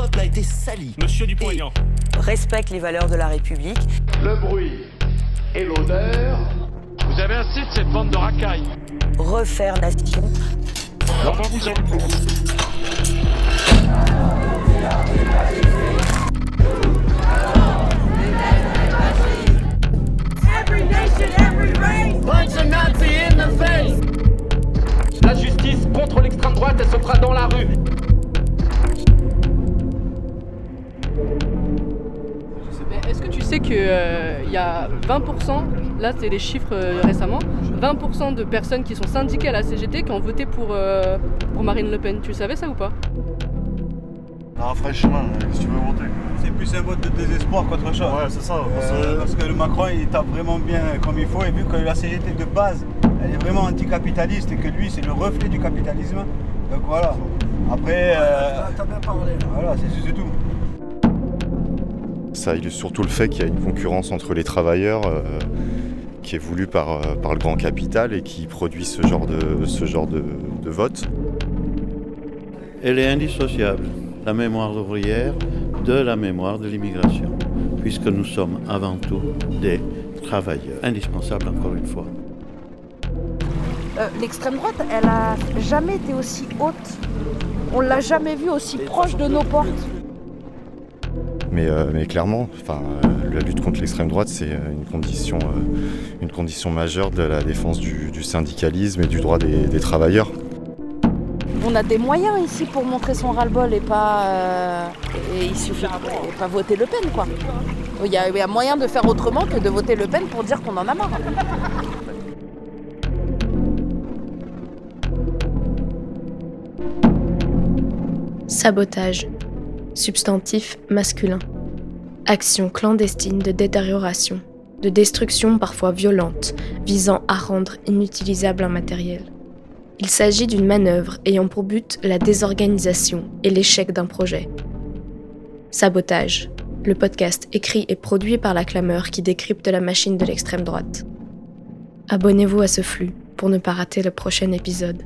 peuple a été sali. Monsieur Dupont-Aignan. Respecte les valeurs de la République. Le bruit et l'odeur. Vous avez assez de cette bande de racailles. Refaire nation. Vous. Every nation, every race. Punch a Nazi in the face. La justice contre l'extrême droite, elle se fera dans la rue. Sais qu'il y a 20%, là c'est les chiffres euh, récemment, 20% de personnes qui sont syndiquées à la CGT qui ont voté pour, euh, pour Marine Le Pen. Tu savais ça ou pas? Non, franchement, si tu veux voter. C'est plus un vote de désespoir qu'autre chose. Ouais, c'est ça. parce Euh, que- parce que le Macron il tape vraiment bien comme il faut et vu que la CGT de base elle est vraiment anticapitaliste et que lui c'est le reflet du capitalisme. Donc voilà. Après, euh, voilà, c'est c'est tout. Ça illustre surtout le fait qu'il y a une concurrence entre les travailleurs euh, qui est voulue par, euh, par le grand capital et qui produit ce genre de, ce genre de, de vote. Elle est indissociable, la mémoire ouvrière, de la mémoire de l'immigration, puisque nous sommes avant tout des travailleurs, indispensables encore une fois. Euh, L'extrême droite, elle a jamais été aussi haute. On l'a jamais vue aussi proche de nos portes. Mais, euh, mais clairement, enfin, euh, la lutte contre l'extrême droite, c'est euh, une condition, euh, une condition majeure de la défense du, du syndicalisme et du droit des, des travailleurs. On a des moyens ici pour montrer son ras-le-bol et pas. euh, et il suffit et pas voter Le Pen, quoi. Il y, a, il y a moyen de faire autrement que de voter Le Pen pour dire qu'on en a marre. Sabotage. Substantif masculin. Action clandestine de détérioration, de destruction parfois violente, visant à rendre inutilisable un matériel. Il s'agit d'une manœuvre ayant pour but la désorganisation et l'échec d'un projet. Sabotage. Le podcast écrit et produit par la clameur qui décrypte la machine de l'extrême droite. Abonnez-vous à ce flux pour ne pas rater le prochain épisode.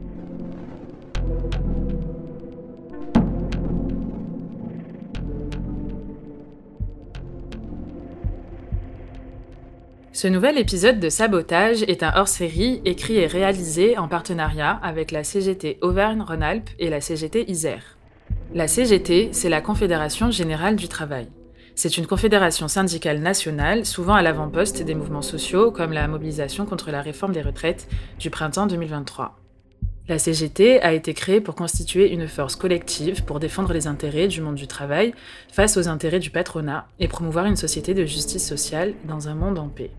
Ce nouvel épisode de Sabotage est un hors-série écrit et réalisé en partenariat avec la CGT Auvergne-Rhône-Alpes et la CGT Isère. La CGT, c'est la Confédération Générale du Travail. C'est une confédération syndicale nationale, souvent à l'avant-poste des mouvements sociaux comme la mobilisation contre la réforme des retraites du printemps 2023. La CGT a été créée pour constituer une force collective pour défendre les intérêts du monde du travail face aux intérêts du patronat et promouvoir une société de justice sociale dans un monde en paix.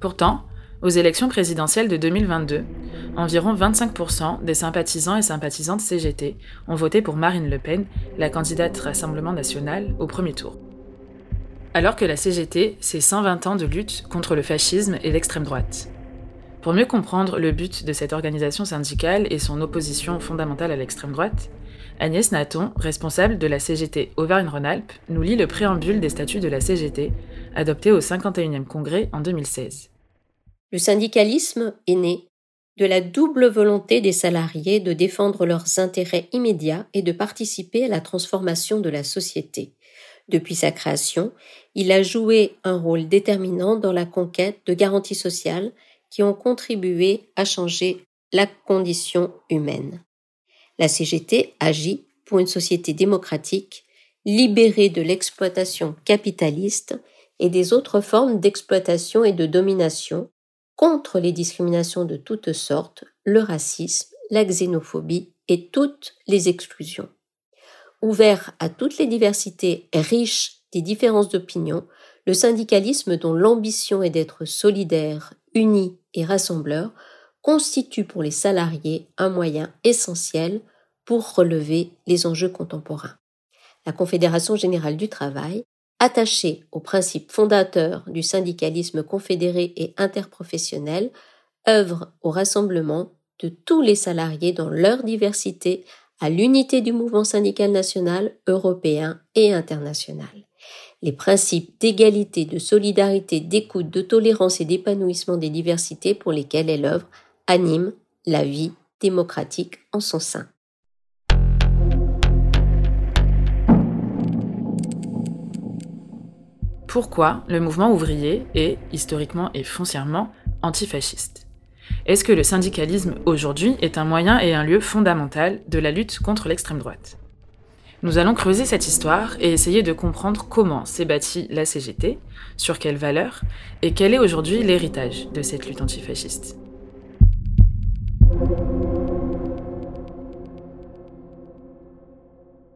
Pourtant, aux élections présidentielles de 2022, environ 25% des sympathisants et sympathisantes CGT ont voté pour Marine Le Pen, la candidate Rassemblement national, au premier tour. Alors que la CGT, c'est 120 ans de lutte contre le fascisme et l'extrême droite. Pour mieux comprendre le but de cette organisation syndicale et son opposition fondamentale à l'extrême droite, Agnès Naton, responsable de la CGT Auvergne-Rhône-Alpes, nous lit le préambule des statuts de la CGT, adopté au 51e congrès en 2016. Le syndicalisme est né de la double volonté des salariés de défendre leurs intérêts immédiats et de participer à la transformation de la société. Depuis sa création, il a joué un rôle déterminant dans la conquête de garanties sociales qui ont contribué à changer la condition humaine. La CGT agit pour une société démocratique, libérée de l'exploitation capitaliste et des autres formes d'exploitation et de domination, contre les discriminations de toutes sortes, le racisme, la xénophobie et toutes les exclusions. Ouvert à toutes les diversités riches des différences d'opinion, le syndicalisme dont l'ambition est d'être solidaire, uni et rassembleur constitue pour les salariés un moyen essentiel pour relever les enjeux contemporains. La Confédération générale du travail, attachée aux principes fondateurs du syndicalisme confédéré et interprofessionnel, œuvre au rassemblement de tous les salariés dans leur diversité à l'unité du mouvement syndical national, européen et international. Les principes d'égalité, de solidarité, d'écoute, de tolérance et d'épanouissement des diversités pour lesquels elle œuvre Anime la vie démocratique en son sein. Pourquoi le mouvement ouvrier est, historiquement et foncièrement, antifasciste? Est-ce que le syndicalisme aujourd'hui est un moyen et un lieu fondamental de la lutte contre l'extrême droite? Nous allons creuser cette histoire et essayer de comprendre comment s'est bâtie la CGT, sur quelles valeurs et quel est aujourd'hui l'héritage de cette lutte antifasciste.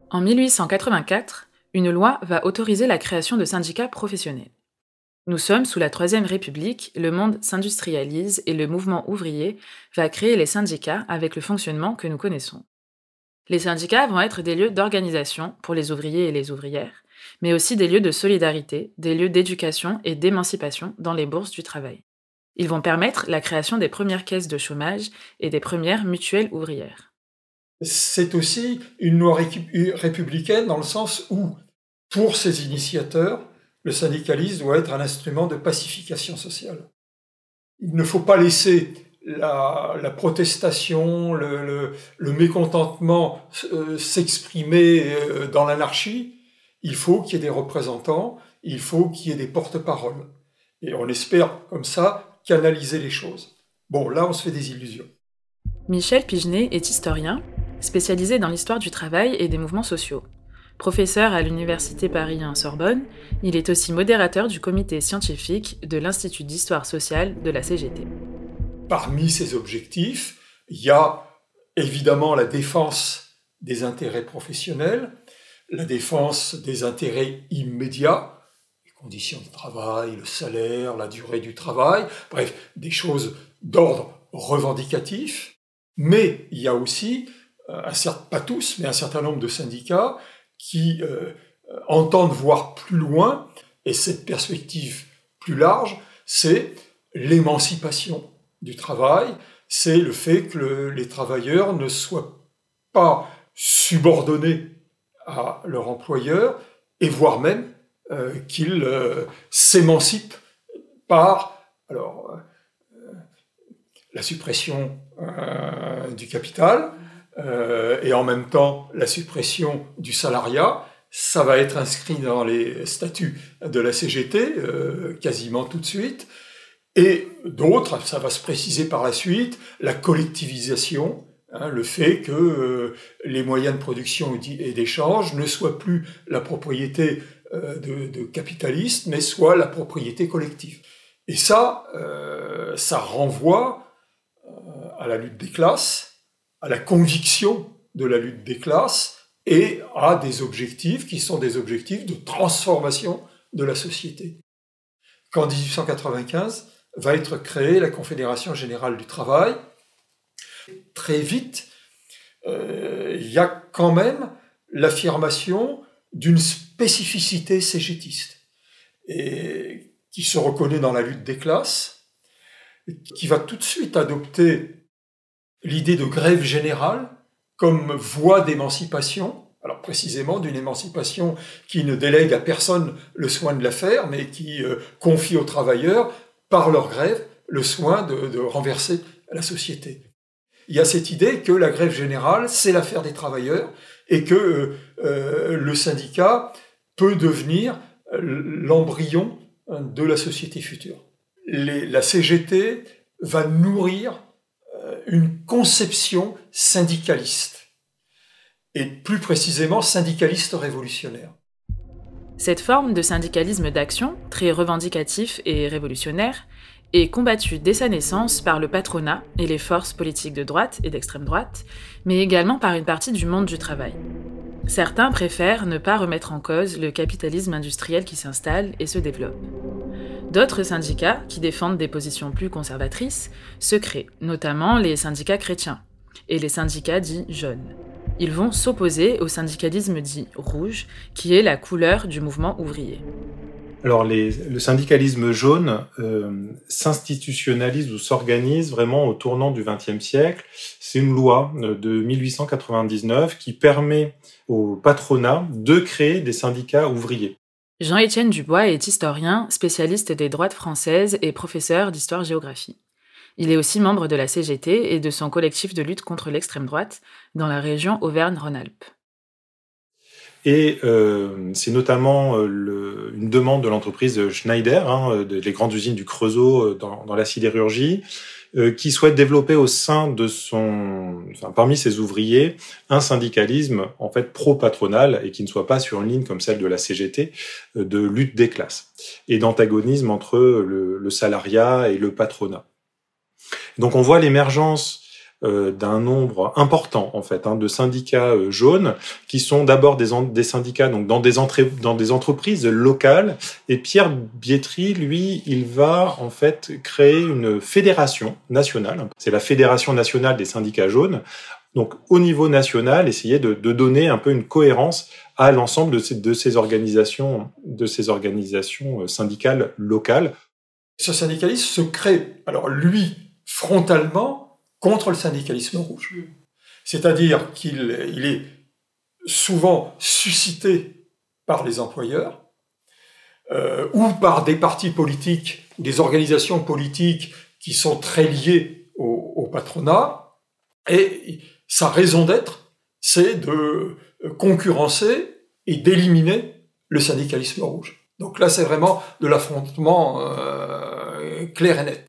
En 1884, une loi va autoriser la création de syndicats professionnels. Nous sommes sous la Troisième République, le monde s'industrialise et le mouvement ouvrier va créer les syndicats avec le fonctionnement que nous connaissons. Les syndicats vont être des lieux d'organisation pour les ouvriers et les ouvrières, mais aussi des lieux de solidarité, des lieux d'éducation et d'émancipation dans les bourses du travail. Ils vont permettre la création des premières caisses de chômage et des premières mutuelles ouvrières c'est aussi une loi républicaine dans le sens où, pour ses initiateurs, le syndicalisme doit être un instrument de pacification sociale. Il ne faut pas laisser la, protestation, le, mécontentement euh, s'exprimer euh, dans l'anarchie. Il faut qu'il y ait des représentants, il faut qu'il y ait des porte-paroles. Et on espère comme ça canaliser les choses. Bon, là, on se fait des illusions. Michel Pigenet est historien spécialisé dans l'histoire du travail et des mouvements sociaux. Professeur à l'Université Paris 1 Sorbonne, il est aussi modérateur du comité scientifique de l'Institut d'histoire sociale de la CGT. Parmi ces objectifs, il y a évidemment la défense des intérêts professionnels, la défense des intérêts immédiats, conditions de travail, le salaire, la durée du travail, bref, des choses d'ordre revendicatif, mais il y a aussi euh, pas tous, mais un certain nombre de syndicats qui euh, entendent voir plus loin, et cette perspective plus large, c'est l'émancipation du travail, c'est le fait que les travailleurs ne soient pas subordonnés à leur employeur, et voire même euh, qu'ils s'émancipent par alors, la suppression du capital, euh, et en même temps la suppression du salariat, ça va être inscrit dans les statuts de la CGT euh, quasiment tout de suite. Et d'autres, ça va se préciser par la suite, la collectivisation, hein, le fait que euh, les moyens de production et d'échange ne soient plus la propriété de, de, capitalistes, mais soient la propriété collective. Et ça, ça renvoie à la lutte des classes, à la conviction de la lutte des classes et à des objectifs qui sont des objectifs de transformation de la société. Qu'en 1895 va être créée la Confédération générale du travail, très vite, euh, il y a quand même l'affirmation d'une spécificité cégétiste et qui se reconnaît dans la lutte des classes, qui va tout de suite adopter l'idée de grève générale comme voie d'émancipation, alors précisément d'une émancipation qui ne délègue à personne le soin de la faire, mais qui euh, confie aux travailleurs, par leur grève, le soin de, renverser la société. Il y a cette idée que la grève générale, c'est l'affaire des travailleurs et que euh, euh, le syndicat peut devenir l'embryon de la société future. la CGT va nourrir une conception syndicaliste, et plus précisément syndicaliste révolutionnaire. Cette forme de syndicalisme d'action, très revendicatif et révolutionnaire, est combattue dès sa naissance par le patronat et les forces politiques de droite et d'extrême droite, mais également par une partie du monde du travail. Certains préfèrent ne pas remettre en cause le capitalisme industriel qui s'installe et se développe. D'autres syndicats, qui défendent des positions plus conservatrices, se créent, notamment les syndicats chrétiens et les syndicats dits jeunes. Ils vont s'opposer au syndicalisme dit rouge, qui est la couleur du mouvement ouvrier. Alors le syndicalisme jaune euh, s'institutionnalise ou s'organise vraiment au tournant du XXe siècle. C'est une loi euh, de 1899 qui permet au patronat de créer des syndicats ouvriers. Jean-Étienne Dubois est historien, spécialiste des droites françaises et professeur d'histoire-géographie. Il est aussi membre de la CGT et de son collectif de lutte contre l'extrême droite dans la région Auvergne-Rhône-Alpes. Et euh, c'est notamment euh, le, une demande de l'entreprise Schneider, hein, des grandes usines du Creusot dans, dans la sidérurgie, qui souhaite développer au sein de son, enfin, parmi ses ouvriers, un syndicalisme en fait pro-patronal et qui ne soit pas sur une ligne comme celle de la CGT de lutte des classes et d'antagonisme entre le, le salariat et le patronat. Donc on voit l'émergence euh, d'un nombre important en fait hein, de syndicats euh, jaunes qui sont d'abord des, syndicats donc dans des, dans des entreprises locales. Et Pierre Bietri lui il va en fait créer une fédération nationale. C'est la fédération nationale des syndicats jaunes. Donc au niveau national essayer de, donner un peu une cohérence à l'ensemble de ces, de ces organisations de ces organisations euh, syndicales locales. Ce syndicalisme se crée alors lui frontalement contre le syndicalisme rouge. C'est-à-dire qu'il est souvent suscité par les employeurs euh, ou par des partis politiques, des organisations politiques qui sont très liées au, patronat. Et sa raison d'être, c'est de concurrencer et d'éliminer le syndicalisme rouge. Donc là, c'est vraiment de l'affrontement euh, clair et net.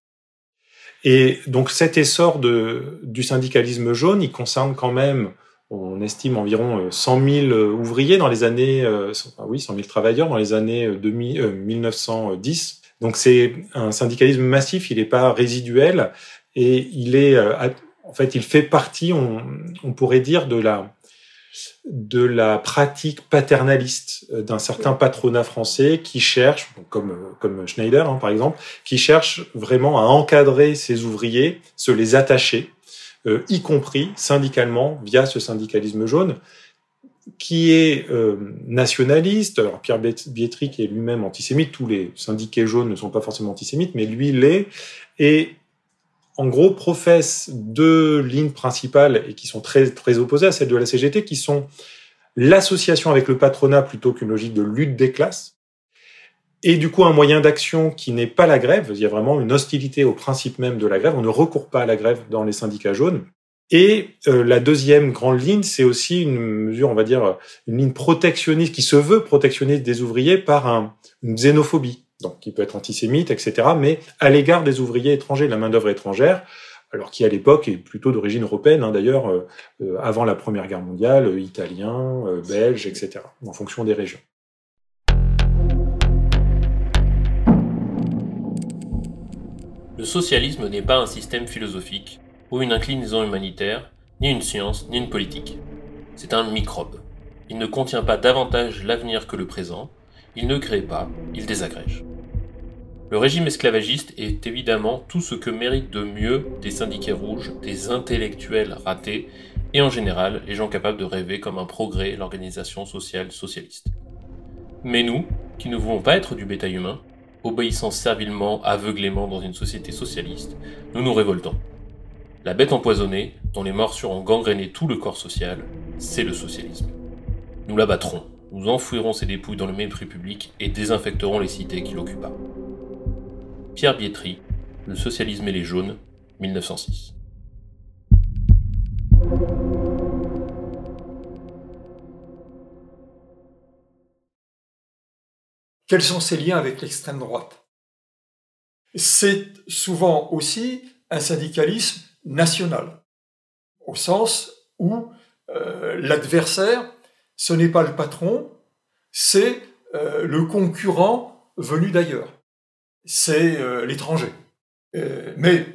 Et donc cet essor de, du syndicalisme jaune, il concerne quand même, on estime environ 100 euh, 000 euh, ouvriers dans les années, euh, oui, 100 000 travailleurs dans les années 2000, euh, 1910. Donc c'est un syndicalisme massif, il n'est pas résiduel et il est, en fait, il fait partie, on, on pourrait dire, de la de la pratique paternaliste euh, d'un certain patronat français qui cherche, comme, euh, comme Schneider hein, par exemple, qui cherche vraiment à encadrer ses ouvriers, se les attacher, euh, y compris syndicalement via ce syndicalisme jaune qui est nationaliste. Alors Pierre Bietri est lui-même antisémite, tous les syndiqués jaunes ne sont pas forcément antisémites, mais lui l'est, et en gros, professent deux lignes principales et qui sont très, très opposées à celles de la CGT, qui sont l'association avec le patronat plutôt qu'une logique de lutte des classes, et du coup un moyen d'action qui n'est pas la grève, il y a vraiment une hostilité au principe même de la grève, on ne recourt pas à la grève dans les syndicats jaunes. Et euh, la deuxième grande ligne, c'est aussi une mesure, on va dire, une ligne protectionniste qui se veut protectionniste des ouvriers par un, une xénophobie donc qui peut être antisémite, etc., mais à l'égard des ouvriers étrangers, de la main-d'œuvre étrangère, alors qui à l'époque est plutôt d'origine européenne, hein, d'ailleurs, euh, euh, avant la Première Guerre mondiale, euh, italien, belge, etc., en fonction des régions. Le socialisme n'est pas un système philosophique, ou une inclinaison humanitaire, ni une science, ni une politique. C'est un microbe. Il ne contient pas davantage l'avenir que le présent, il ne crée pas, il désagrège. Le régime esclavagiste est évidemment tout ce que méritent de mieux des syndicats rouges, des intellectuels ratés, et en général les gens capables de rêver comme un progrès l'organisation sociale socialiste. Mais nous, qui ne voulons pas être du bétail humain, obéissant servilement, aveuglément dans une société socialiste, nous nous révoltons. La bête empoisonnée, dont les morsures ont gangréné tout le corps social, c'est le socialisme. Nous la battrons, nous enfouirons ses dépouilles dans le mépris public et désinfecterons les cités qu'il occupa. Pierre Bietri, Le socialisme et les jaunes, 1906. Quels sont ses liens avec l'extrême droite? C'est souvent aussi un syndicalisme national, au sens où euh, l'adversaire ce n'est pas le patron, c'est euh, le concurrent venu d'ailleurs. C'est euh, l'étranger. Euh, mais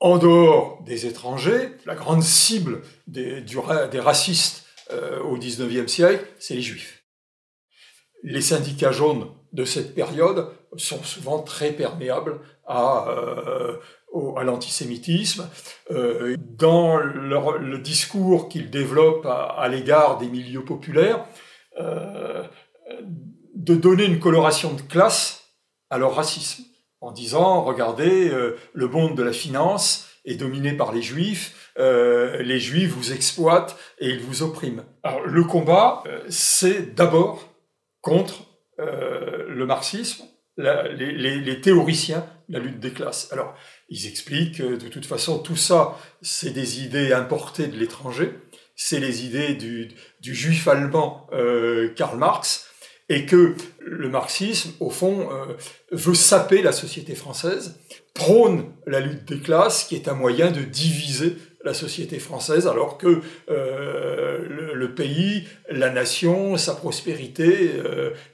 en dehors des étrangers, la grande cible des, des racistes au XIXe siècle, c'est les juifs. Les syndicats jaunes de cette période sont souvent très perméables à, à l'antisémitisme, euh, dans le discours qu'ils développent à, l'égard des milieux populaires, euh, de donner une coloration de classe à leur racisme, en disant, regardez, euh, le monde de la finance est dominé par les juifs, les juifs vous exploitent et ils vous oppriment. Alors le combat, c'est d'abord contre le marxisme, les, les, théoriciens de la lutte des classes. Alors, ils expliquent que de toute façon, tout ça, c'est des idées importées de l'étranger. C'est les idées du, du juif allemand euh, Karl Marx, et que le marxisme, au fond, euh, veut saper la société française, prône la lutte des classes, qui est un moyen de diviser la société française, alors que euh, le, pays, la nation, sa prospérité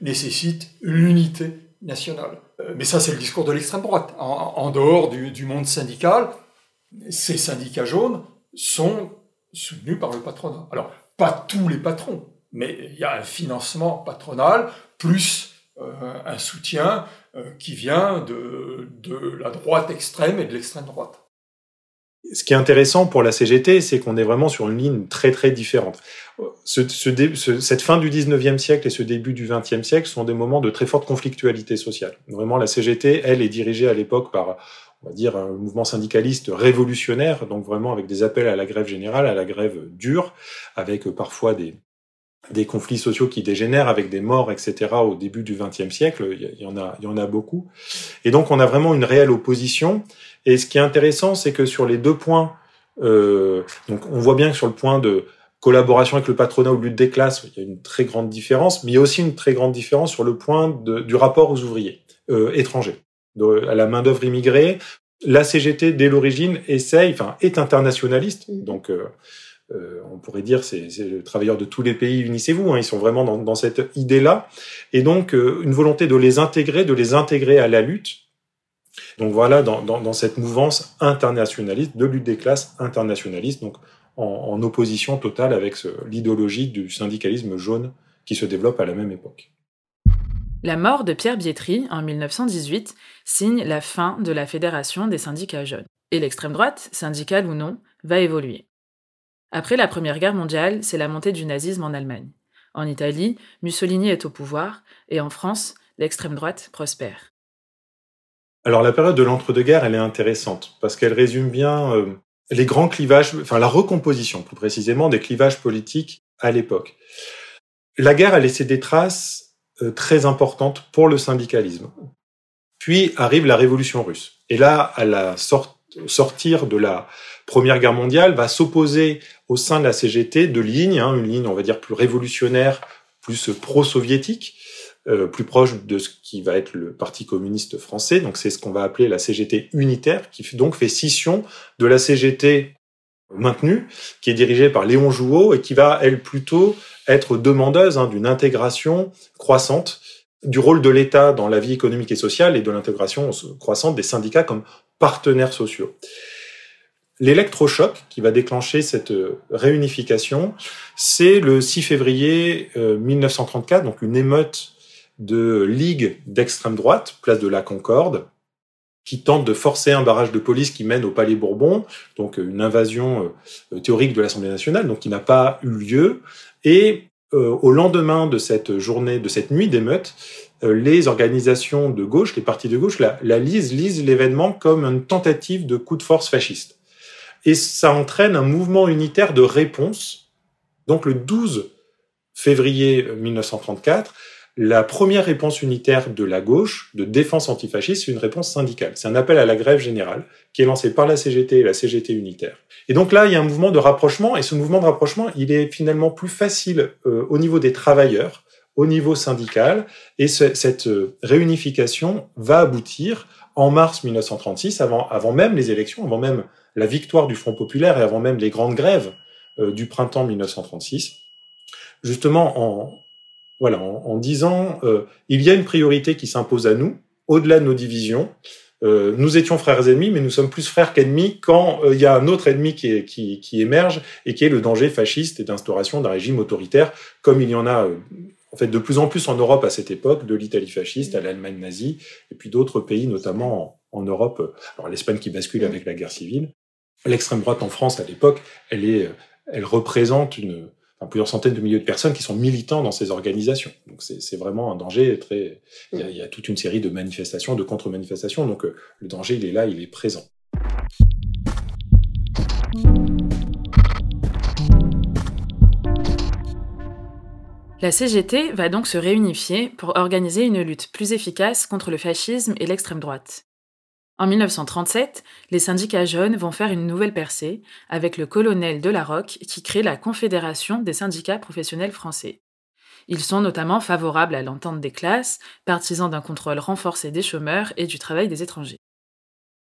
nécessitent l'unité nationale. Euh, mais ça, c'est le discours de l'extrême droite. En, en dehors du, du, monde syndical, ces syndicats jaunes sont soutenus par le patronat. Alors, pas tous les patrons, mais il y a un financement patronal plus euh, un soutien euh, qui vient de, de la droite extrême et de l'extrême droite ce qui est intéressant pour la CGT, c'est qu'on est vraiment sur une ligne très très différente. Ce, ce, ce, cette fin du 19e siècle et ce début du 20e siècle sont des moments de très forte conflictualité sociale. Vraiment, la CGT, elle, est dirigée à l'époque par, on va dire, un mouvement syndicaliste révolutionnaire, donc vraiment avec des appels à la grève générale, à la grève dure, avec parfois des, des conflits sociaux qui dégénèrent avec des morts, etc. au début du XXe siècle, il y, en a, il y en a beaucoup. Et donc on a vraiment une réelle opposition. Et ce qui est intéressant, c'est que sur les deux points, euh, donc on voit bien que sur le point de collaboration avec le patronat ou lutte des classes, il y a une très grande différence, mais il y a aussi une très grande différence sur le point de, du rapport aux ouvriers euh, étrangers, de, à la main d'œuvre immigrée. La CGT dès l'origine essaye, enfin est internationaliste, donc euh, euh, on pourrait dire c'est le travailleur de tous les pays, unissez-vous. Hein, ils sont vraiment dans, dans cette idée-là, et donc euh, une volonté de les intégrer, de les intégrer à la lutte. Donc voilà, dans, dans, dans cette mouvance internationaliste, de lutte des classes internationaliste, donc en, en opposition totale avec l'idéologie du syndicalisme jaune qui se développe à la même époque. La mort de Pierre Bietri en 1918 signe la fin de la Fédération des syndicats jeunes. Et l'extrême droite, syndicale ou non, va évoluer. Après la Première Guerre mondiale, c'est la montée du nazisme en Allemagne. En Italie, Mussolini est au pouvoir, et en France, l'extrême droite prospère. Alors la période de l'entre-deux-guerres, elle est intéressante, parce qu'elle résume bien euh, les grands clivages, enfin la recomposition plus précisément des clivages politiques à l'époque. La guerre a laissé des traces euh, très importantes pour le syndicalisme. Puis arrive la révolution russe. Et là, à la sorte sortir de la Première Guerre mondiale, va s'opposer au sein de la CGT de lignes, hein, une ligne, on va dire, plus révolutionnaire, plus pro-soviétique, euh, plus proche de ce qui va être le Parti communiste français. Donc c'est ce qu'on va appeler la CGT unitaire, qui donc fait scission de la CGT maintenue, qui est dirigée par Léon Jouot et qui va, elle, plutôt être demandeuse hein, d'une intégration croissante du rôle de l'État dans la vie économique et sociale et de l'intégration croissante des syndicats comme partenaires sociaux. L'électrochoc qui va déclencher cette euh, réunification, c'est le 6 février 1934, euh, donc une émeute de ligue d'extrême droite, place de la Concorde, qui tente de forcer un barrage de police qui mène au Palais Bourbon, donc euh, une invasion théorique de l'Assemblée nationale, donc qui n'a pas eu lieu. Et au lendemain de cette journée, de cette nuit d'émeute, euh, les organisations de gauche, les partis de gauche, la, la lisent, lisent l'événement comme une tentative de coup de force fasciste. Et ça entraîne un mouvement unitaire de réponse. Donc le 12 février 1934, la première réponse unitaire de la gauche de défense antifasciste, c'est une réponse syndicale. C'est un appel à la grève générale qui est lancé par la CGT et la CGT unitaire. Et donc là, il y a un mouvement de rapprochement, et ce mouvement de rapprochement, il est finalement plus facile euh, au niveau des travailleurs, au niveau syndical. Et ce, cette euh, réunification va aboutir en mars 1936, avant, avant même les élections, avant même la victoire du Front populaire et avant même les grandes grèves euh, du printemps 1936, justement en, voilà, en, disant euh, il y a une priorité qui s'impose à nous, au-delà de nos divisions. Euh, nous étions frères ennemis, mais nous sommes plus frères qu'ennemis quand euh, il y a un autre ennemi qui, émerge et qui est le danger fasciste et d'instauration d'un régime autoritaire, comme il y en a en fait de plus en plus en Europe à cette époque, de l'Italie fasciste à l'Allemagne nazie, et puis d'autres pays, notamment en, Europe, alors l'Espagne qui bascule avec la guerre civile. L'extrême droite en France à l'époque, elle représente une, plusieurs centaines de milliers de personnes qui sont militants dans ces organisations. Donc c'est vraiment un danger très. Il y, a, il y, a, toute une série de manifestations, de contre-manifestations. Donc euh, le danger, il est là, il est présent. La CGT va donc se réunifier pour organiser une lutte plus efficace contre le fascisme et l'extrême droite. En 1937, les syndicats jeunes vont faire une nouvelle percée avec le colonel Delarocque qui crée la Confédération des syndicats professionnels français. Ils sont notamment favorables à l'entente des classes, partisans d'un contrôle renforcé des chômeurs et du travail des étrangers.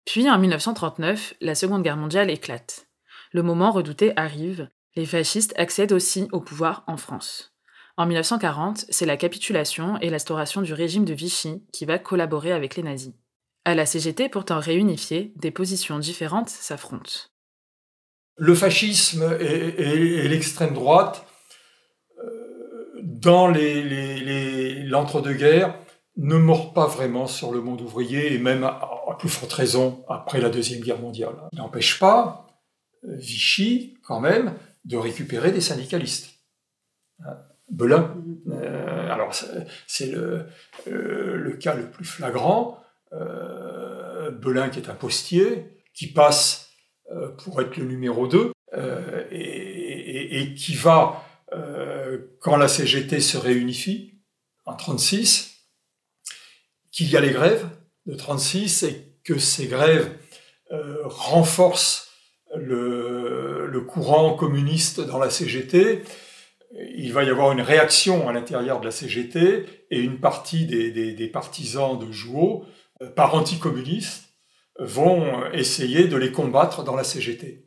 Puis en 1939, la Seconde Guerre mondiale éclate. Le moment redouté arrive, les fascistes accèdent aussi au pouvoir en France. En 1940, c'est la capitulation et l'instauration du régime de Vichy qui va collaborer avec les nazis. À la CGT, pourtant réunifiée, des positions différentes s'affrontent. Le fascisme et, l'extrême droite, euh, dans l'entre-deux-guerres, ne mordent pas vraiment sur le monde ouvrier, et même à, plus forte raison après la Deuxième Guerre mondiale. Il n'empêche pas euh, Vichy, quand même, de récupérer des syndicalistes. Hein, Belin, euh, alors c'est le, le, cas le plus flagrant, euh, Belin qui est un postier, qui passe euh, pour être le numéro 2, euh, et, qui va, quand la CGT se réunifie, en 36, qu'il y a les grèves de 36 et que ces grèves renforcent le, courant communiste dans la CGT, il va y avoir une réaction à l'intérieur de la CGT et une partie des, des partisans de Jouot par anticommunistes vont essayer de les combattre dans la CGT.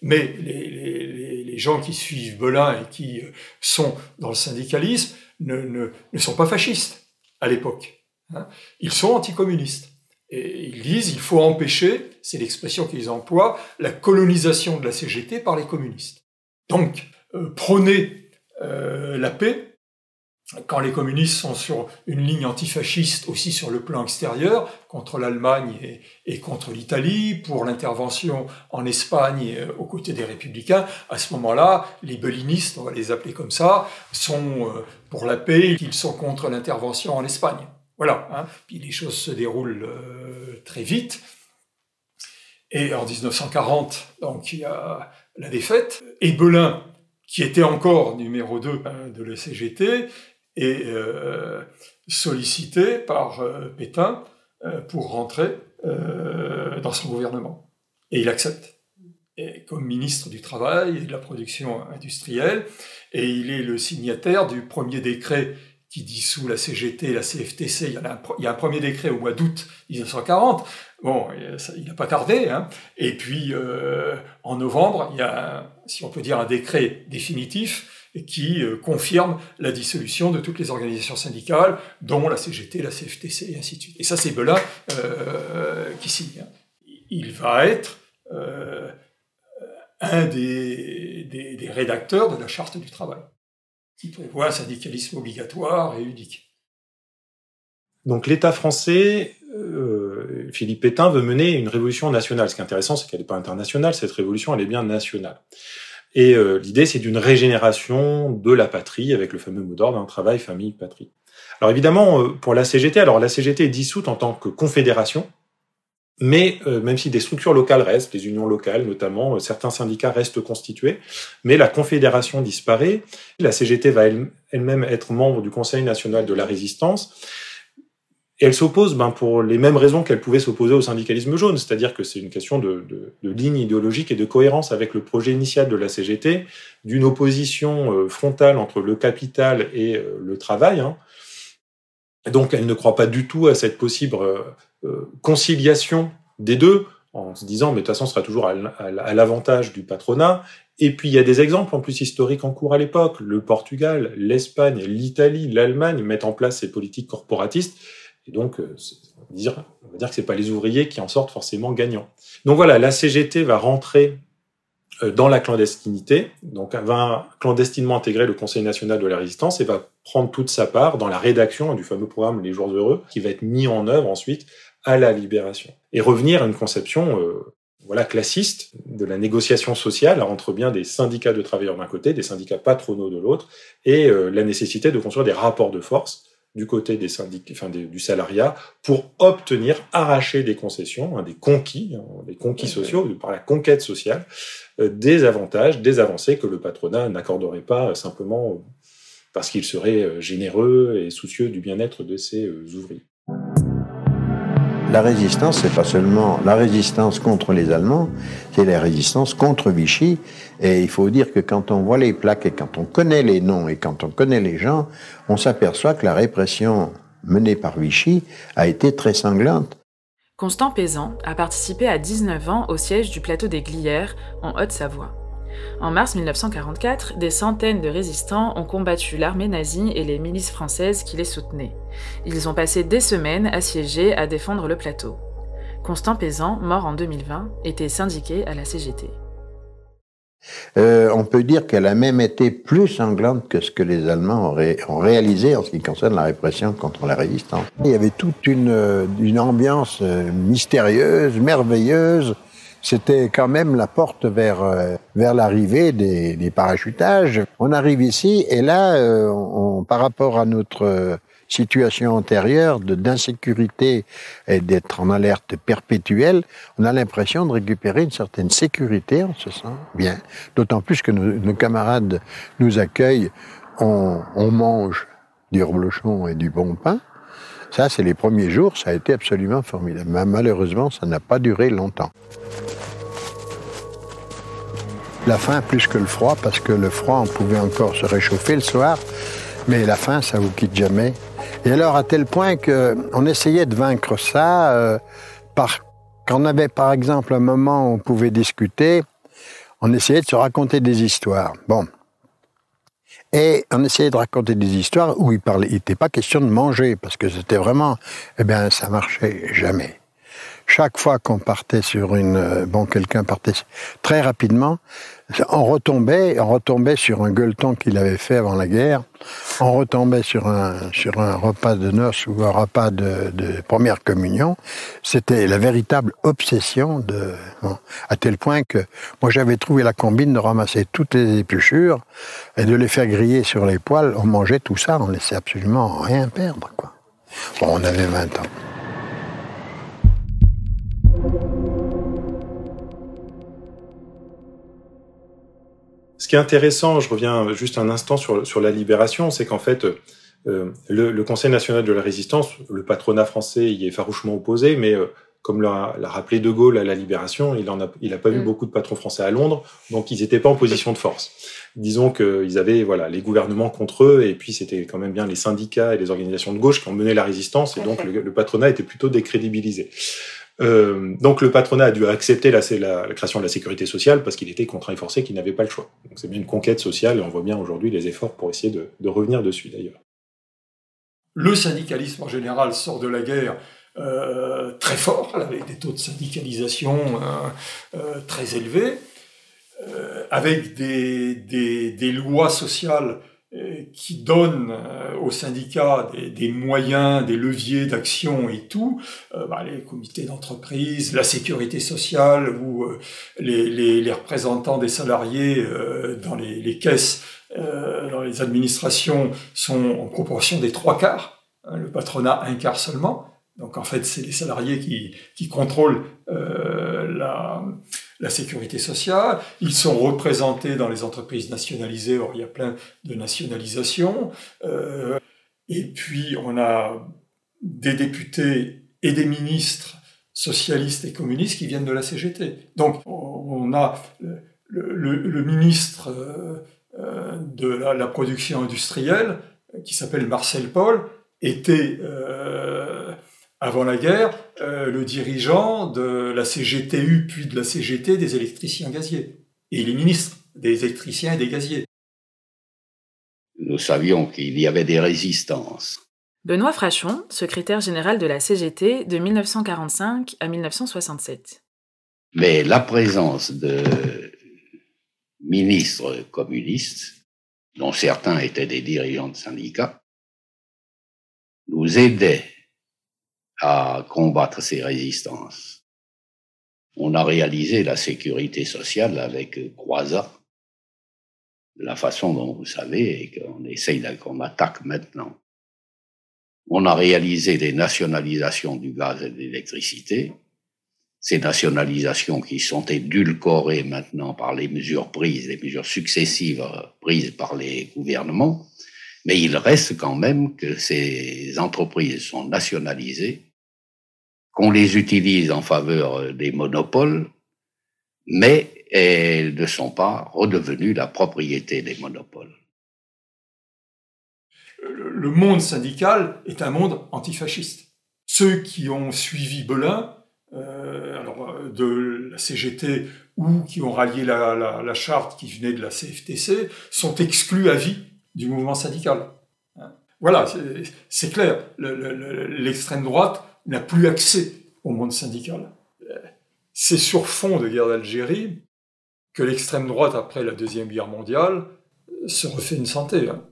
Mais les, gens qui suivent Belin et qui sont dans le syndicalisme ne, sont pas fascistes à l'époque. Hein. Ils sont anticommunistes. Et ils disent il faut empêcher, c'est l'expression qu'ils emploient, la colonisation de la CGT par les communistes. Donc, euh, euh, la paix, quand les communistes sont sur une ligne antifasciste aussi sur le plan extérieur, contre l'Allemagne et, contre l'Italie, pour l'intervention en Espagne euh, aux côtés des républicains, à ce moment-là, les bellinistes, on va les appeler comme ça, sont euh, pour la paix, ils sont contre l'intervention en Espagne. Voilà, hein. puis les choses se déroulent euh, très vite. Et en 1940, donc il y a la défaite, et Belin, qui était encore numéro 2 hein, de la CGT, est euh, sollicité par euh, Pétain euh, pour rentrer dans son gouvernement. Et il accepte. Comme ministre du Travail et de la production industrielle, et il est le signataire du premier décret qui dissout la CGT la CFTC. Il y, a un, il y a un premier décret au mois d'août 1940. Bon, il n'a pas tardé. Hein. Et puis, en novembre, il y a, si on peut dire, un décret définitif qui euh, confirme la dissolution de toutes les organisations syndicales, dont la CGT, la CFTC et ainsi de suite. Et ça, c'est Belin euh, qui signe. Il va être euh, un des, des, rédacteurs de la Charte du travail, qui prévoit un syndicalisme obligatoire et unique. Donc l'État français, Philippe Pétain veut mener une révolution nationale. Ce qui est intéressant, c'est qu'elle n'est pas internationale, cette révolution, elle est bien nationale. Et euh, l'idée, c'est d'une régénération de la patrie avec le fameux mot d'ordre, un travail, famille, patrie. Alors évidemment, euh, pour la CGT, alors la CGT est dissoute en tant que confédération, mais euh, même si des structures locales restent, les unions locales notamment, certains syndicats restent constitués, mais la confédération disparaît. La CGT va elle-même être membre du Conseil national de la résistance. Et elle s'oppose ben, pour les mêmes raisons qu'elle pouvait s'opposer au syndicalisme jaune, c'est-à-dire que c'est une question de, ligne idéologique et de cohérence avec le projet initial de la CGT, d'une opposition euh, frontale entre le capital et euh, le travail. Hein. Donc elle ne croit pas du tout à cette possible euh, conciliation des deux, en se disant mais de toute façon ce sera toujours à l'avantage du patronat. Et puis il y a des exemples en plus historiques en cours à l'époque. Le Portugal, l'Espagne, l'Italie, l'Allemagne mettent en place ces politiques corporatistes et donc, euh, on va dire, que c'est pas les ouvriers qui en sortent forcément gagnants. Donc voilà, la CGT va rentrer euh, dans la clandestinité, donc va clandestinement intégrer le Conseil national de la résistance et va prendre toute sa part dans la rédaction du fameux programme Les Jours Heureux, qui va être mis en œuvre ensuite à la libération. Et revenir à une conception euh, voilà classiste de la négociation sociale entre bien des syndicats de travailleurs d'un côté, des syndicats patronaux de l'autre, et la nécessité de construire des rapports de force du côté des syndicats, enfin du salariat, pour obtenir, arracher des concessions, hein, des conquis, hein, des conquis sociaux, par la conquête sociale, euh, des avantages, des avancées que le patronat n'accorderait pas euh, simplement euh, parce qu'il serait généreux et soucieux du bien-être de ses ouvriers. La résistance, c'est pas seulement la résistance contre les Allemands, c'est la résistance contre Vichy. Et il faut dire que quand on voit les plaques et quand on connaît les noms et quand on connaît les gens, on s'aperçoit que la répression menée par Vichy a été très sanglante. Constant Paysan a participé à 19 ans au siège du plateau des Glières, en Haute-Savoie. En mars 1944, des centaines de résistants ont combattu l'armée nazie et les milices françaises qui les soutenaient. Ils ont passé des semaines assiégés à défendre le plateau. Constant Paysan, mort en 2020, était syndiqué à la CGT. Euh, on peut dire qu'elle a même été plus sanglante que ce que les Allemands ont, réalisé en ce qui concerne la répression contre la résistance. Il y avait toute une, euh, ambiance euh, mystérieuse, merveilleuse. C'était quand même la porte vers, vers l'arrivée des, parachutages. On arrive ici et là, par rapport à notre situation antérieure d'insécurité et d'être en alerte perpétuelle, on a l'impression de récupérer une certaine sécurité, on se sent bien. D'autant plus que nos, camarades nous accueillent, on, mange du reblochon et du bon pain. Ça, c'est les premiers jours, ça a été absolument formidable. Malheureusement, ça n'a pas duré longtemps. La faim plus que le froid, parce que le froid, on pouvait encore se réchauffer le soir, mais la faim, ça vous quitte jamais. Et alors, à tel point qu'on essayait de vaincre ça euh, par. Quand on avait, par exemple, un moment où on pouvait discuter, on essayait de se raconter des histoires. Bon. Et on essayait de raconter des histoires où il parlait, il n'était pas question de manger, parce que c'était vraiment, eh bien, ça marchait jamais. Chaque fois qu'on partait sur une, euh, bon, quelqu'un partait très rapidement, on retombait, on retombait sur un gueuleton qu'il avait fait avant la guerre. On retombait sur un, sur un repas de noces ou un repas de, première communion. C'était la véritable obsession de, à tel point que moi j'avais trouvé la combine de ramasser toutes les épluchures et de les faire griller sur les poils. On mangeait tout ça, on laissait absolument rien perdre, quoi. Bon, on avait 20 ans. Ce qui est intéressant, je reviens juste un instant sur, sur la libération, c'est qu'en fait, euh, le, Conseil national de la résistance, le patronat français y est farouchement opposé, mais euh, comme l'a rappelé De Gaulle à la libération, il n'a il a pas vu mm. beaucoup de patrons français à Londres, donc ils n'étaient pas en position de force. Disons qu'ils avaient voilà les gouvernements contre eux, et puis c'était quand même bien les syndicats et les organisations de gauche qui ont mené la résistance, et donc le patronat était plutôt décrédibilisé. Euh, donc le patronat a dû accepter la, création de la sécurité sociale parce qu'il était contraint et forcé, qu'il n'avait pas le choix. C'est bien une conquête sociale et on voit bien aujourd'hui les efforts pour essayer de, revenir dessus d'ailleurs. Le syndicalisme en général sort de la guerre euh, très fort, avec des taux de syndicalisation euh, très élevés, avec des, lois sociales qui donne euh, aux syndicats des, moyens, des leviers d'action et tout, euh, bah, les comités d'entreprise, la sécurité sociale ou les, représentants des salariés dans les, caisses, dans les administrations sont en proportion des trois quarts. Hein, le patronat un quart seulement. Donc en fait, c'est les salariés qui, qui contrôlent la la sécurité sociale, ils sont représentés dans les entreprises nationalisées, or il y a plein de nationalisations, euh, et puis on a des députés et des ministres socialistes et communistes qui viennent de la CGT. Donc on a le, ministre euh, de la, production industrielle, qui s'appelle Marcel Paul, était euh, avant la guerre, euh, le dirigeant de la CGTU puis de la CGT des électriciens gaziers. Et les ministres des électriciens et des gaziers. Nous savions qu'il y avait des résistances. Benoît Frachon, secrétaire général de la CGT de 1945 à 1967. Mais la présence de ministres communistes, dont certains étaient des dirigeants de syndicats, nous aidait à combattre ces résistances. On a réalisé la sécurité sociale avec Croizat, de la façon dont vous savez et qu'on essaye qu'on attaque maintenant. On a réalisé des nationalisations du gaz et de l'électricité, ces nationalisations qui sont édulcorées maintenant par les mesures prises, les mesures successives prises par les gouvernements, mais il reste quand même que ces entreprises sont nationalisées qu'on les utilise en faveur des monopoles, mais elles ne sont pas redevenues la propriété des monopoles. Le monde syndical est un monde antifasciste. Ceux qui ont suivi Belin, euh, alors, de la CGT ou qui ont rallié la, charte qui venait de la CFTC, sont exclus à vie du mouvement syndical. Voilà, c'est clair. L'extrême droite n'a plus accès au monde syndical. C'est sur fond de guerre d'Algérie que l'extrême droite, après la Deuxième Guerre mondiale, se refait une santé. Hein.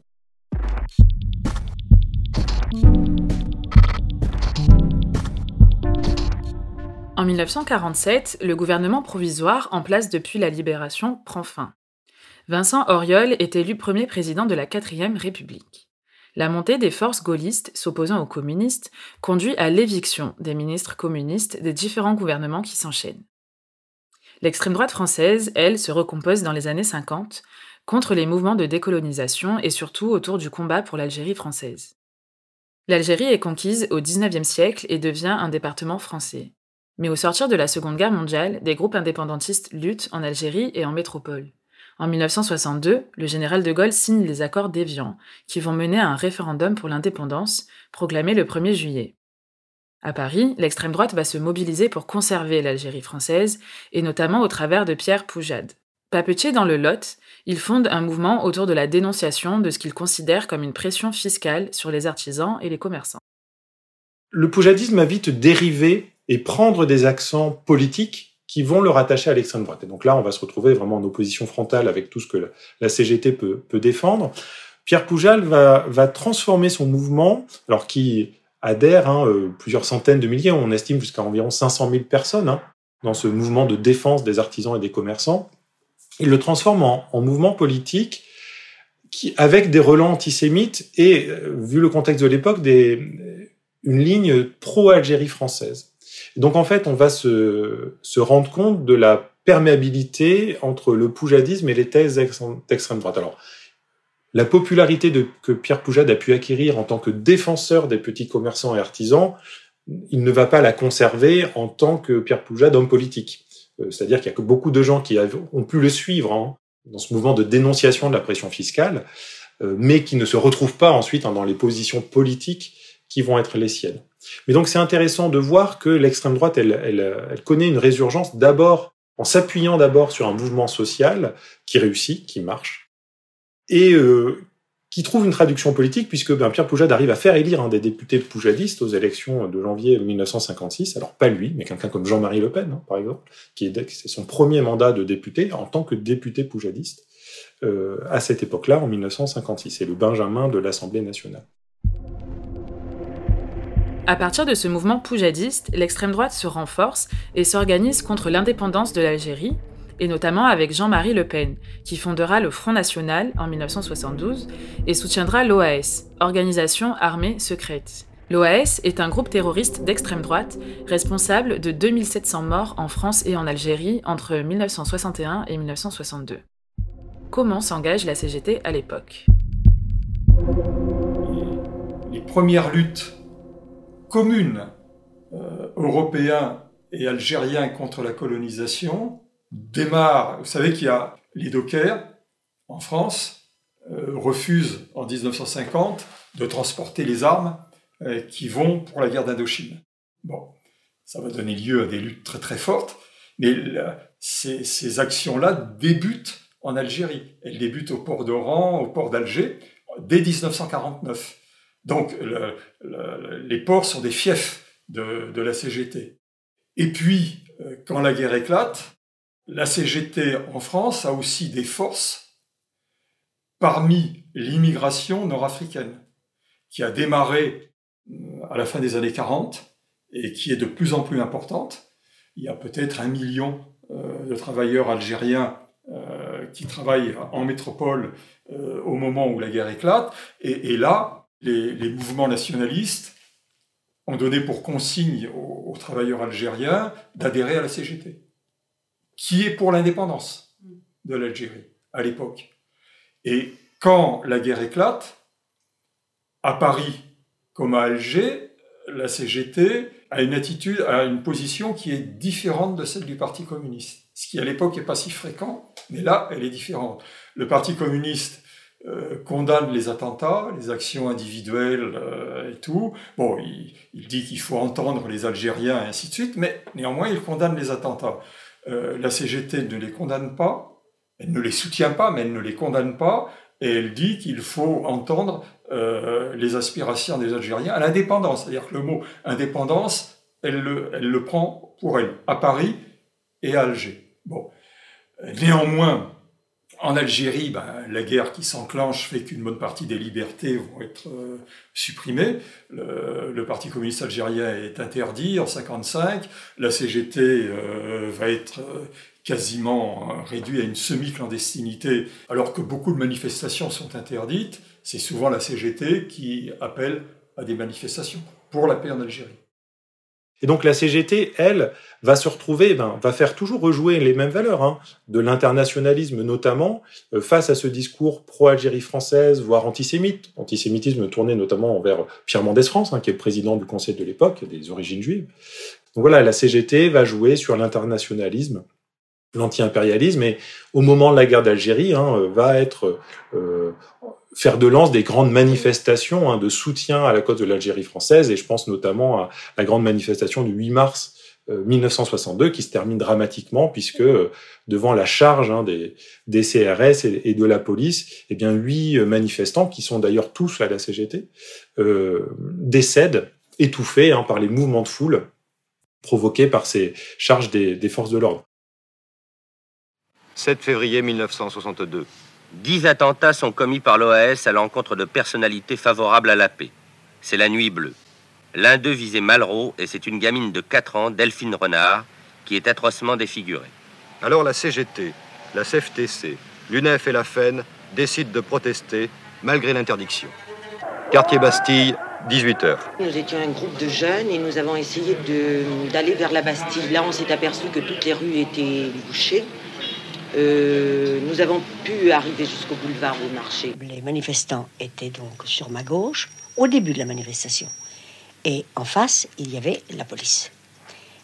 En 1947, le gouvernement provisoire en place depuis la libération prend fin. Vincent Auriol est élu premier président de la quatrième République. La montée des forces gaullistes s'opposant aux communistes conduit à l'éviction des ministres communistes des différents gouvernements qui s'enchaînent. L'extrême droite française, elle, se recompose dans les années 50 contre les mouvements de décolonisation et surtout autour du combat pour l'Algérie française. L'Algérie est conquise au XIXe siècle et devient un département français. Mais au sortir de la Seconde Guerre mondiale, des groupes indépendantistes luttent en Algérie et en métropole. En 1962, le général de Gaulle signe les accords d'Évian, qui vont mener à un référendum pour l'indépendance, proclamé le 1er juillet. À Paris, l'extrême droite va se mobiliser pour conserver l'Algérie française, et notamment au travers de Pierre Poujade. Papetier dans le Lot, il fonde un mouvement autour de la dénonciation de ce qu'il considère comme une pression fiscale sur les artisans et les commerçants. Le poujadisme a vite dérivé et prendre des accents politiques qui vont le rattacher à l'extrême droite. Et donc là, on va se retrouver vraiment en opposition frontale avec tout ce que la CGT peut, défendre. Pierre Poujal va, transformer son mouvement, alors qui adhère hein, euh, plusieurs centaines de milliers, on estime jusqu'à environ 500 000 personnes hein, dans ce mouvement de défense des artisans et des commerçants. Il le transforme en, en mouvement politique qui, avec des relents antisémites et, euh, vu le contexte de l'époque, une ligne pro-Algérie française. Donc en fait, on va se, se rendre compte de la perméabilité entre le poujadisme et les thèses d'extrême droite. Alors, la popularité de, que Pierre Poujade a pu acquérir en tant que défenseur des petits commerçants et artisans, il ne va pas la conserver en tant que Pierre Poujade homme politique. Euh, c'est-à-dire qu'il y a que beaucoup de gens qui ont pu le suivre hein, dans ce mouvement de dénonciation de la pression fiscale, euh, mais qui ne se retrouvent pas ensuite hein, dans les positions politiques qui vont être les siennes. Mais donc c'est intéressant de voir que l'extrême droite, elle, connaît une résurgence d'abord en s'appuyant d'abord sur un mouvement social qui réussit, qui marche, et euh, qui trouve une traduction politique, puisque ben, Pierre Poujade arrive à faire élire un des députés poujadistes aux élections de janvier 1956, alors pas lui, mais quelqu'un comme Jean-Marie Le Pen, hein, par exemple, qui est, son premier mandat de député en tant que député poujadiste euh, à cette époque-là, en 1956. C'est le Benjamin de l'Assemblée nationale. À partir de ce mouvement poujadiste, l'extrême droite se renforce et s'organise contre l'indépendance de l'Algérie, et notamment avec Jean-Marie Le Pen, qui fondera le Front National en 1972 et soutiendra l'OAS, Organisation Armée Secrète. L'OAS est un groupe terroriste d'extrême droite responsable de 2700 morts en France et en Algérie entre 1961 et 1962. Comment s'engage la CGT à l'époque? Les premières luttes commune euh, européen et algérien contre la colonisation démarre. Vous savez qu'il y a les dockers en France euh, refusent en 1950 de transporter les armes euh, qui vont pour la guerre d'Indochine. Bon, ça va donner lieu à des luttes très très fortes, mais ces, ces actions-là débutent en Algérie. Elles débutent au port d'Oran, au port d'Alger, dès 1949. Donc le, le, les ports sont des fiefs de, de, la CGT. Et puis, euh, quand la guerre éclate, la CGT en France a aussi des forces parmi l'immigration nord-africaine, qui a démarré euh, à la fin des années 40 et qui est de plus en plus importante. Il y a peut-être un million euh, de travailleurs algériens qui travaillent en métropole au moment où la guerre éclate. Et là, les, mouvements nationalistes ont donné pour consigne aux, travailleurs algériens d'adhérer à la CGT, qui est pour l'indépendance de l'Algérie à l'époque. Et quand la guerre éclate, à Paris comme à Alger, la CGT a une attitude, a une position qui est différente de celle du Parti communiste. Ce qui à l'époque n'est pas si fréquent, mais là, elle est différente. Le Parti communiste euh, condamne les attentats, les actions individuelles euh, et tout. Bon, il, dit qu'il faut entendre les Algériens et ainsi de suite, mais néanmoins, il condamne les attentats. Euh, la CGT ne les condamne pas, elle ne les soutient pas, mais elle ne les condamne pas, et elle dit qu'il faut entendre les aspirations des Algériens à l'indépendance. C'est-à-dire que le mot indépendance, elle le, elle le prend pour elle, à Paris et à Alger. Bon. Néanmoins, en Algérie, ben, la guerre qui s'enclenche fait qu'une bonne partie des libertés vont être euh, supprimées. Le, Parti communiste algérien est interdit en 55. La CGT euh, va être euh, quasiment réduite à une semi-clandestinité, alors que beaucoup de manifestations sont interdites. C'est souvent la CGT qui appelle à des manifestations pour la paix en Algérie. Et donc la CGT, elle, va se retrouver, ben, va faire toujours rejouer les mêmes valeurs, hein, de l'internationalisme notamment, euh, face à ce discours pro-Algérie française, voire antisémite, antisémitisme tourné notamment envers Pierre Mendès France, hein, qui est le président du Conseil de l'époque, des origines juives. Donc voilà, la CGT va jouer sur l'internationalisme, l'anti-impérialisme, et au moment de la guerre d'Algérie, hein, va être euh, faire de lance des grandes manifestations hein, de soutien à la cause de l'Algérie française, et je pense notamment à la grande manifestation du 8 mars euh, 1962 qui se termine dramatiquement puisque euh, devant la charge hein, des, des, CRS et, et, de la police, eh bien huit manifestants qui sont d'ailleurs tous à la CGT euh, décèdent étouffés hein, par les mouvements de foule provoqués par ces charges des, des forces de l'ordre. 7 février 1962. Dix attentats sont commis par l'OAS à l'encontre de personnalités favorables à la paix. C'est la nuit bleue. L'un d'eux visait Malraux et c'est une gamine de 4 ans, Delphine Renard, qui est atrocement défigurée. Alors la CGT, la CFTC, l'UNEF et la FEN décident de protester malgré l'interdiction. Quartier Bastille, 18h. Nous étions un groupe de jeunes et nous avons essayé d'aller vers la Bastille. Là, on s'est aperçu que toutes les rues étaient bouchées. Euh, nous avons pu arriver jusqu'au boulevard du marché. Les manifestants étaient donc sur ma gauche au début de la manifestation. Et en face, il y avait la police,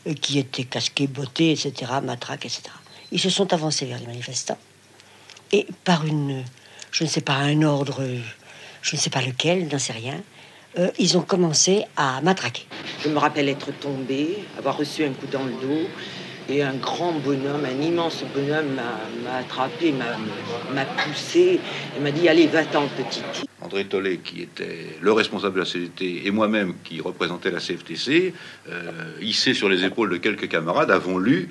euh, qui était casquée, bottée, etc., matraque, etc. Ils se sont avancés vers les manifestants. Et par une, je ne sais pas, un ordre, je ne sais pas lequel, n'en sais rien, euh, ils ont commencé à matraquer. Je me rappelle être tombée, avoir reçu un coup dans le dos. Et un grand bonhomme, un immense bonhomme m'a attrapé, m'a poussé et m'a dit Allez, va-t'en, petite. André Tollet, qui était le responsable de la CGT, et moi-même, qui représentais la CFTC, euh, hissé sur les épaules de quelques camarades, avons lu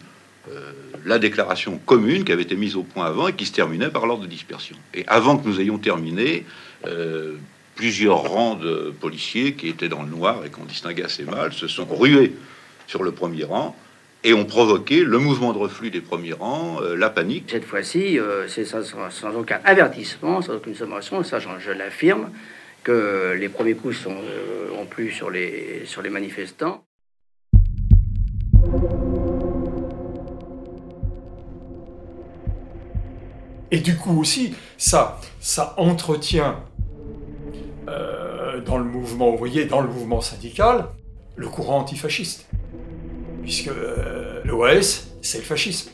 euh, la déclaration commune qui avait été mise au point avant et qui se terminait par l'ordre de dispersion. Et avant que nous ayons terminé, euh, plusieurs rangs de policiers qui étaient dans le noir et qu'on distinguait assez mal se sont rués sur le premier rang et ont provoqué le mouvement de reflux des premiers rangs, euh, la panique. Cette fois-ci, euh, c'est sans, sans, aucun avertissement, sans aucune sommation, ça je, je l'affirme, que les premiers coups sont, euh, ont plu sur les, sur les manifestants. Et du coup aussi, ça, ça entretient euh, dans le mouvement ouvrier, dans le mouvement syndical, le courant antifasciste puisque euh, l'OAS, c'est le fascisme.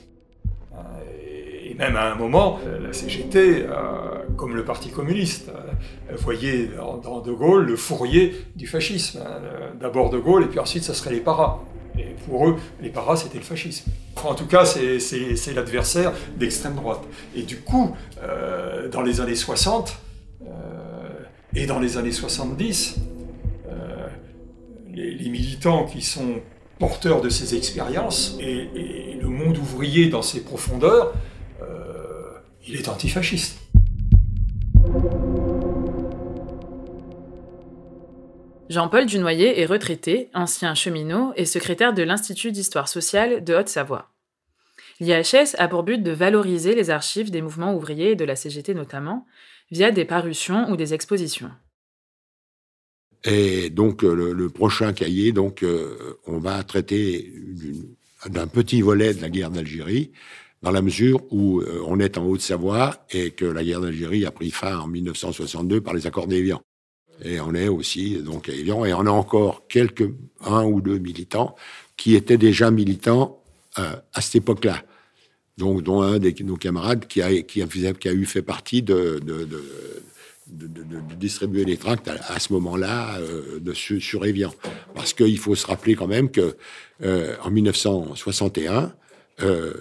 Euh, et même à un moment, la CGT, euh, comme le Parti communiste, voyait dans, dans, De Gaulle le fourrier du fascisme. D'abord De Gaulle, et puis ensuite, ça serait les paras. Et pour eux, les paras, c'était le fascisme. En tout cas, c'est l'adversaire d'extrême droite. Et du coup, euh, dans les années 60 euh, et dans les années 70, euh, les, les, militants qui sont porteur de ces expériences et, le monde ouvrier dans ses profondeurs, euh, il est antifasciste. Jean-Paul Dunoyer est retraité, ancien cheminot et secrétaire de l'Institut d'histoire sociale de Haute-Savoie. L'IHS a pour but de valoriser les archives des mouvements ouvriers et de la CGT notamment, via des parutions ou des expositions. Et donc euh, le, prochain cahier, donc euh, on va traiter d'un petit volet de la guerre d'Algérie, dans la mesure où euh, on est en Haute-Savoie et que la guerre d'Algérie a pris fin en 1962 par les accords d'Évian. Et on est aussi donc à Evian, et on a encore quelques, un ou deux militants qui étaient déjà militants à cette époque-là. Donc, dont un de nos camarades qui a, qui a, qui a eu fait partie de, de, de de, distribuer les tracts à, ce moment-là euh, de, sur, Evian. Parce qu'il faut se rappeler quand même que euh, en 1961, euh,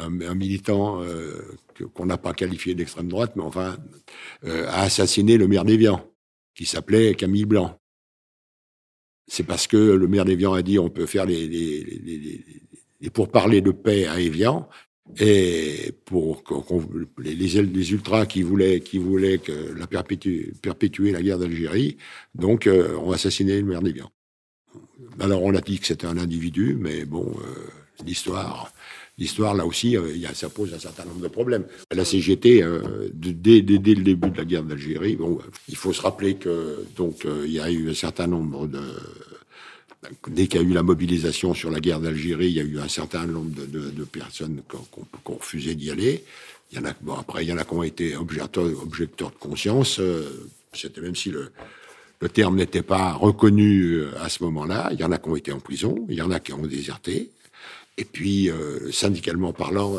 un, militant euh, qu'on n'a pas qualifié d'extrême droite, mais enfin, a assassiné le maire d'Evian, qui s'appelait Camille Blanc. C'est parce que le maire d'Evian a dit on peut faire les, les, les pourparlers de paix à Evian, et pour les, les, ultras qui voulaient, qui voulaient perpétuer, la guerre d'Algérie, donc euh, ont assassiné le maire d'Evian. Alors on a dit que c'était un individu, mais bon, euh, l'histoire, l'histoire là aussi, euh, ça pose un certain nombre de problèmes. La CGT, euh, dès, dès, le début de la guerre d'Algérie, bon, il faut se rappeler que donc il y a eu un certain nombre de dès qu'il y a eu la mobilisation sur la guerre d'Algérie, il y a eu un certain nombre de, personnes qui ont, refusé d'y aller. Il y en a, bon, après, il y en a qui ont été objecteurs, de conscience. Euh, C'était même si le, terme n'était pas reconnu euh, à ce moment-là. Il y en a qui ont été en prison, il y en a qui ont déserté. Et puis, euh, syndicalement parlant,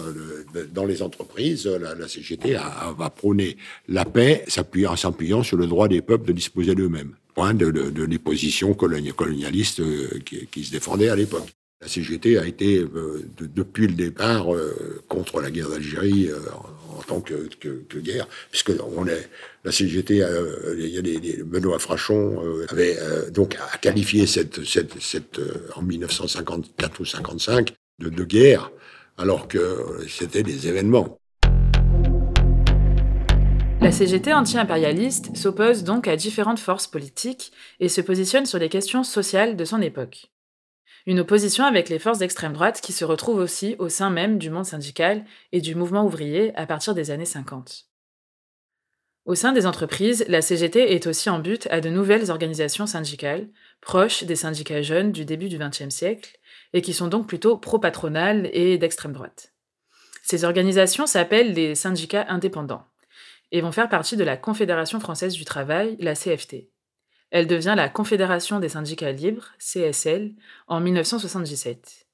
dans les entreprises, la, CGT a, a, a, prôné la paix, s'appuyant, s'appuyant sur le droit des peuples de disposer d'eux-mêmes point de, de, de, des positions colonialistes euh, qui, qui, se défendaient à l'époque. La CGT a été, euh, de, depuis le départ, euh, contre la guerre d'Algérie en, en, tant que, que, que, guerre, puisque on est, la CGT, il y a des, des Benoît Frachon avait donc a qualifié cette, cette, cette en 1954 ou 55 de, de guerre, alors que c'était des événements. La CGT anti-impérialiste s'oppose donc à différentes forces politiques et se positionne sur les questions sociales de son époque. Une opposition avec les forces d'extrême droite qui se retrouvent aussi au sein même du monde syndical et du mouvement ouvrier à partir des années 50. Au sein des entreprises, la CGT est aussi en but à de nouvelles organisations syndicales, proches des syndicats jeunes du début du XXe siècle, et qui sont donc plutôt pro-patronales et d'extrême droite. Ces organisations s'appellent les syndicats indépendants et vont faire partie de la Confédération française du travail, la CFT. Elle devient la Confédération des syndicats libres, CSL, en 1977.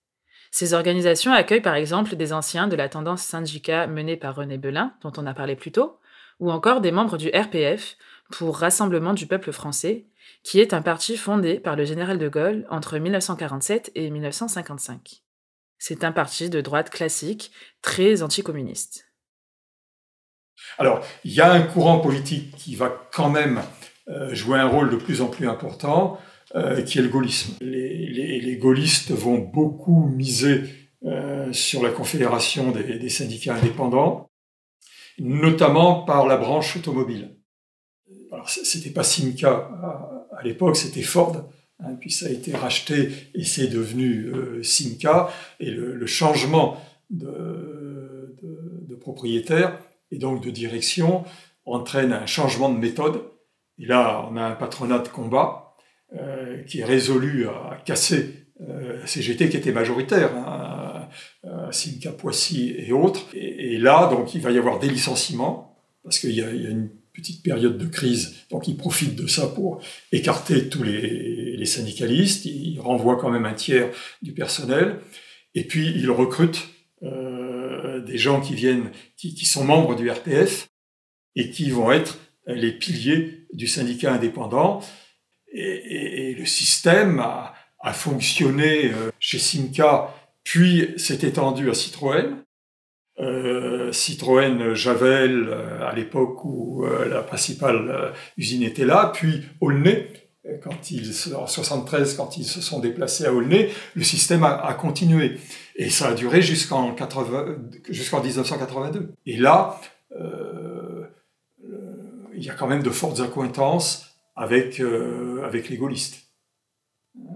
Ces organisations accueillent par exemple des anciens de la tendance syndicat menée par René Belin, dont on a parlé plus tôt, ou encore des membres du RPF, pour Rassemblement du peuple français, qui est un parti fondé par le général de Gaulle entre 1947 et 1955. C'est un parti de droite classique, très anticommuniste. Alors, il y a un courant politique qui va quand même euh, jouer un rôle de plus en plus important, euh, qui est le gaullisme. Les, les, gaullistes vont beaucoup miser euh, sur la confédération des, syndicats indépendants, notamment par la branche automobile. Alors, c'était pas Simca à, l'époque, c'était Ford. Hein, puis ça a été racheté et c'est devenu euh, Simca. Et le, changement de, de propriétaire et donc de direction entraîne un changement de méthode. Et là, on a un patronat de combat euh, qui est résolu à casser euh, CGT qui était majoritaire, hein, euh, Simca Poissy et autres. Et, là, donc, il va y avoir des licenciements parce qu'il y, a une petite période de crise. Donc, ils profitent de ça pour écarter tous les, syndicalistes. Ils renvoient quand même un tiers du personnel. Et puis, ils recrutent des gens qui viennent, qui, sont membres du RPF et qui vont être les piliers du syndicat indépendant. Et, le système a, fonctionné euh, chez Simca, puis s'est étendu à Citroën. Euh, Citroën Javel euh, à l'époque où euh, la principale euh, usine était là, puis Aulnay quand ils en 73 quand ils se sont déplacés à Aulnay, le système a continué et ça a duré jusqu'en jusqu'en 1982. Et là, il y a quand même de fortes accointances avec avec les gaullistes,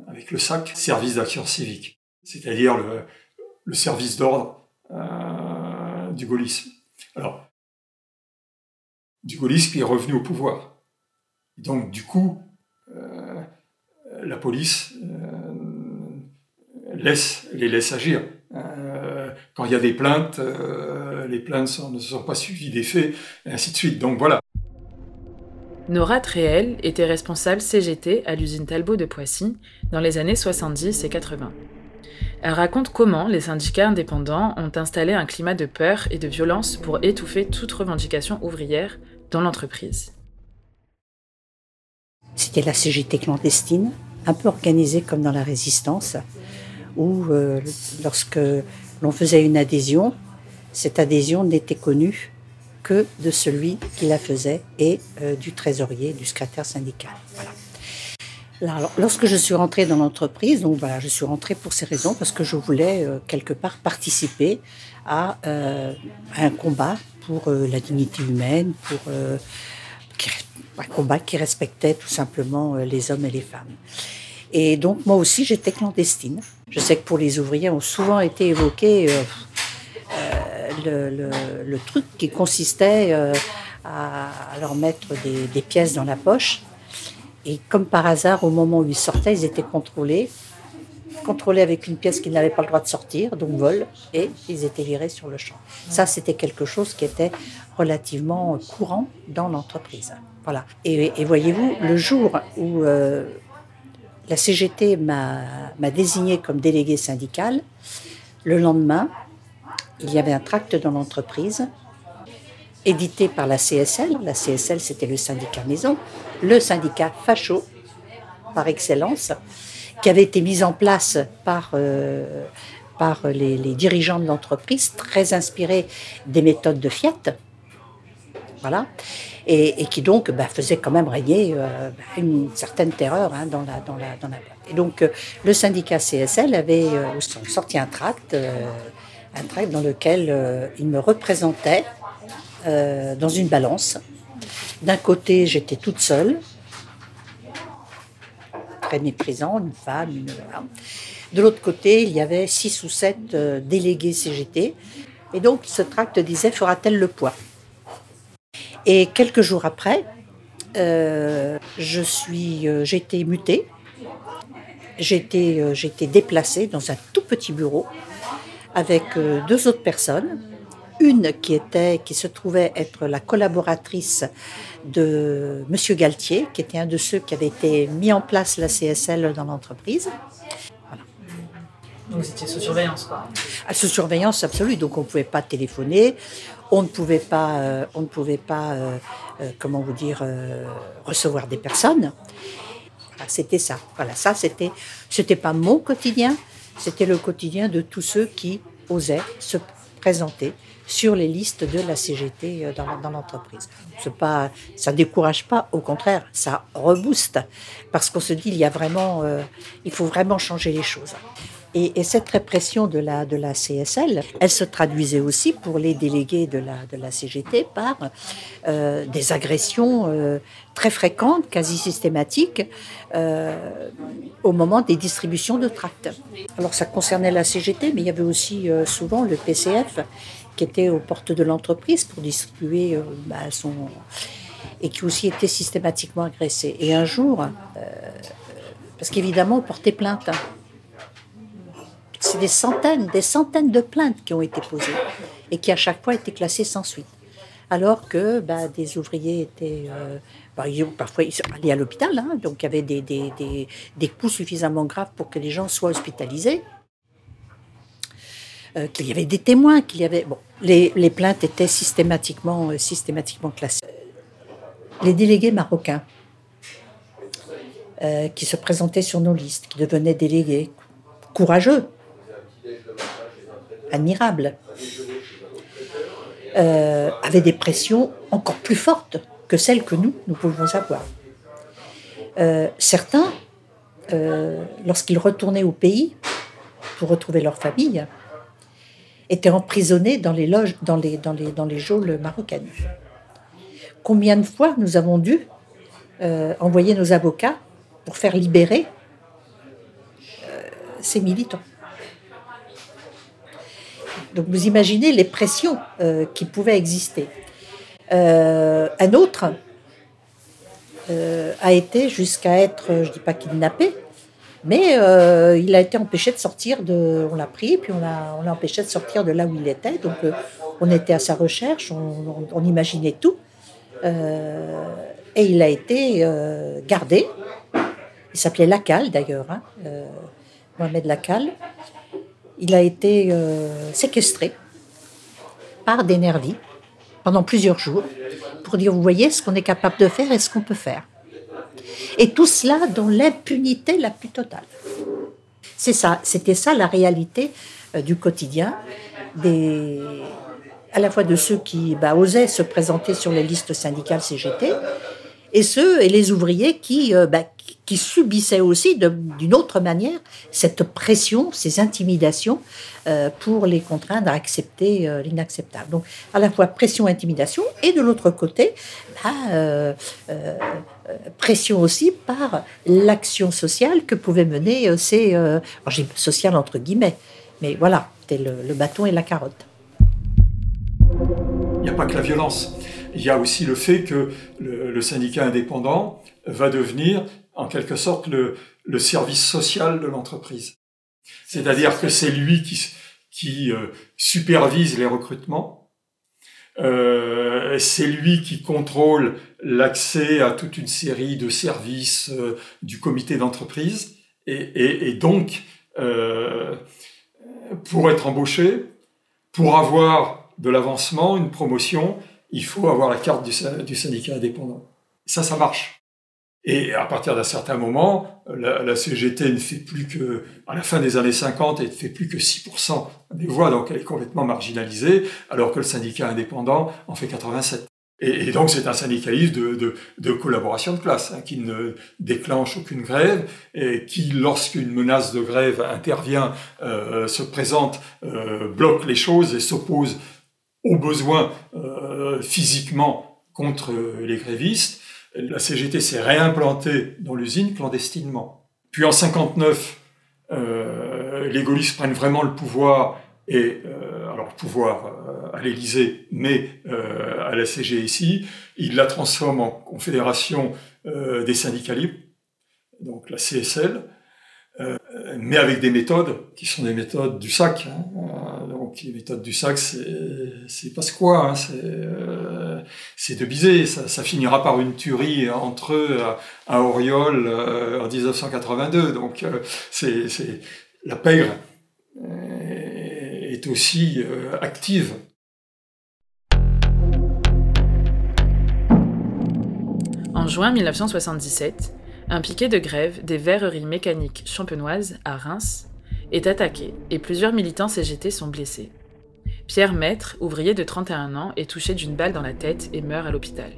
avec le SAC, service d'action civique, c'est-à-dire le, service d'ordre du gaullisme. Alors, du gaullisme est revenu au pouvoir. Donc, du coup, euh, la police euh, laisse, les laisse agir. Euh, quand il y a des plaintes, euh, les plaintes sont, ne sont pas suivies des faits, et ainsi de suite. Donc voilà. Nora Tréel était responsable CGT à l'usine Talbot de Poissy dans les années 70 et 80. Elle raconte comment les syndicats indépendants ont installé un climat de peur et de violence pour étouffer toute revendication ouvrière dans l'entreprise. C'était la CGT clandestine, un peu organisée comme dans la résistance, où euh, lorsque l'on faisait une adhésion, cette adhésion n'était connue que de celui qui la faisait et euh, du trésorier, du secrétaire syndical. Alors, lorsque je suis rentrée dans l'entreprise, donc voilà, je suis rentrée pour ces raisons parce que je voulais euh, quelque part participer à, un combat pour la dignité humaine, pour un combat qui respectait tout simplement les hommes et les femmes. Et donc moi aussi j'étais clandestine. Je sais que pour les ouvriers ont souvent été évoqués euh, euh, le, truc qui consistait euh, à, leur mettre des, pièces dans la poche. Et comme par hasard, au moment où ils sortaient, ils étaient contrôlés. Contrôlés avec une pièce qu'ils n'avaient pas le droit de sortir, donc vol, et ils étaient virés sur le champ. Ça, c'était quelque chose qui était relativement courant dans l'entreprise. Voilà. Et, voyez-vous, le jour où la CGT m'a désigné comme délégué syndical. Le lendemain, il y avait un tract dans l'entreprise, édité par la CSL. La CSL, c'était le syndicat maison, le syndicat facho par excellence, qui avait été mis en place par, euh, par les, les, dirigeants de l'entreprise, très inspirés des méthodes de Fiat. Et, qui donc bah, faisait quand même régner euh, bah, une certaine terreur hein, dans la Et donc euh, le syndicat CSL avait euh, sorti un tract, un tract dans lequel il me représentait dans une balance. D'un côté, j'étais toute seule, très méprisant, une femme, une... De l'autre côté, il y avait six ou sept délégués CGT. Et donc, ce tract disait Fera-t-elle le poids? Et quelques jours après, euh, je suis, euh, j'ai été mutée. J'ai été, euh, j'ai été déplacée dans un tout petit bureau avec deux autres personnes. Une qui était, qui se trouvait être la collaboratrice de Monsieur Galtier, qui était un de ceux qui avait été mis en place la CSL dans l'entreprise. Donc c'était sous surveillance, quoi. Ah, sous surveillance absolue, donc on ne pouvait pas téléphoner, on ne pouvait pas, euh, on ne pouvait pas euh, euh, comment vous dire, recevoir des personnes. C'était ça. Voilà, ça c'était, c'était pas mon quotidien, c'était le quotidien de tous ceux qui osaient se présenter sur les listes de la CGT dans, l'entreprise. C'est pas, ça décourage pas, au contraire, ça rebooste parce qu'on se dit il y a vraiment, il faut vraiment changer les choses. Et, cette répression de la, CSL, elle se traduisait aussi pour les délégués de la, CGT par euh, des agressions euh, très fréquentes, quasi systématiques, euh, au moment des distributions de tracts. Alors ça concernait la CGT, mais il y avait aussi souvent le PCF qui était aux portes de l'entreprise pour distribuer bah, son... et qui aussi était systématiquement agressé. Et un jour, parce qu'évidemment on portait plainte, c'est des centaines, des centaines de plaintes qui ont été posées et qui à chaque fois étaient classées sans suite. Alors que bah, des ouvriers étaient, euh, parfois allés à l'hôpital, hein, donc il y avait des, des, des, coups suffisamment graves pour que les gens soient hospitalisés. Euh, qu'il y avait des témoins, qu'il y avait bon, les, les plaintes étaient systématiquement, euh, systématiquement classées. Les délégués marocains qui se présentaient sur nos listes, qui devenaient délégués, courageux, admirable, euh, avait des pressions encore plus fortes que celles que nous, nous pouvons avoir. Euh, certains, euh, lorsqu'ils retournaient au pays pour retrouver leur famille, étaient emprisonnés dans les loges, dans les, dans les, geôles marocaines. Combien de fois nous avons dû envoyer nos avocats pour faire libérer ces militants? Donc vous imaginez les pressions euh, qui pouvaient exister. Euh, un autre euh, a été jusqu'à être, je ne dis pas kidnappé, mais il a été empêché de sortir de. On l'a pris, puis on l'a empêché de sortir de là où il était. Donc on était à sa recherche, on, on imaginait tout. et il a été gardé. Il s'appelait Lacal d'ailleurs, hein, Mohamed Lacal. Il a été séquestré par des nervis pendant plusieurs jours pour dire, vous voyez ce qu'on est capable de faire et ce qu'on peut faire. Et tout cela dans l'impunité la plus totale. C'est ça, c'était ça la réalité euh, du quotidien, des, à la fois de ceux qui bah, osaient se présenter sur les listes syndicales CGT, et ceux et les ouvriers qui, euh, bah, qui subissaient aussi d'une autre manière cette pression, ces intimidations euh, pour les contraindre à accepter euh, l'inacceptable. Donc à la fois pression, intimidation, et de l'autre côté, bah, euh, pression aussi par l'action sociale que pouvaient mener ces... alors j'ai social entre guillemets, mais voilà, c'était le, bâton et la carotte. Il n'y a pas que la violence. Il y a aussi le fait que le syndicat indépendant va devenir en quelque sorte le, le service social de l'entreprise. C'est-à-dire que c'est lui qui, qui euh, supervise les recrutements, euh, c'est lui qui contrôle l'accès à toute une série de services euh, du comité d'entreprise, et, et, et, donc, euh, pour être embauché, pour avoir de l'avancement, une promotion, il faut avoir la carte du, du syndicat indépendant. Ça, ça marche. Et à partir d'un certain moment, la, CGT ne fait plus que, à la fin des années 50, elle ne fait plus que 6% des voix, donc elle est complètement marginalisée, alors que le syndicat indépendant en fait 87. Et, et donc c'est un syndicalisme de, collaboration de classe, hein, qui ne déclenche aucune grève, et qui, lorsqu'une menace de grève intervient, euh, se présente, euh, bloque les choses et s'oppose aux besoins euh, physiquement contre les grévistes la CGT s'est réimplantée dans l'usine clandestinement. Puis en 59, euh, les gaullistes prennent vraiment le pouvoir et euh, alors le pouvoir euh, à l'Élysée, mais à la CGSI, ils la transforment en confédération des syndicats libres, donc la CSL, euh, mais avec des méthodes qui sont des méthodes du sac. Hein. Euh, donc les méthodes du sac, c'est pas ce quoi, hein. euh, c'est de biser. Ça, finira par une tuerie entre eux à, à Auriol en 1982. Donc c'est la pègre est aussi active. En juin 1977, un piquet de grève des verreries mécaniques champenoises à Reims est attaqué et plusieurs militants CGT sont blessés. Pierre Maître, ouvrier de 31 ans, est touché d'une balle dans la tête et meurt à l'hôpital.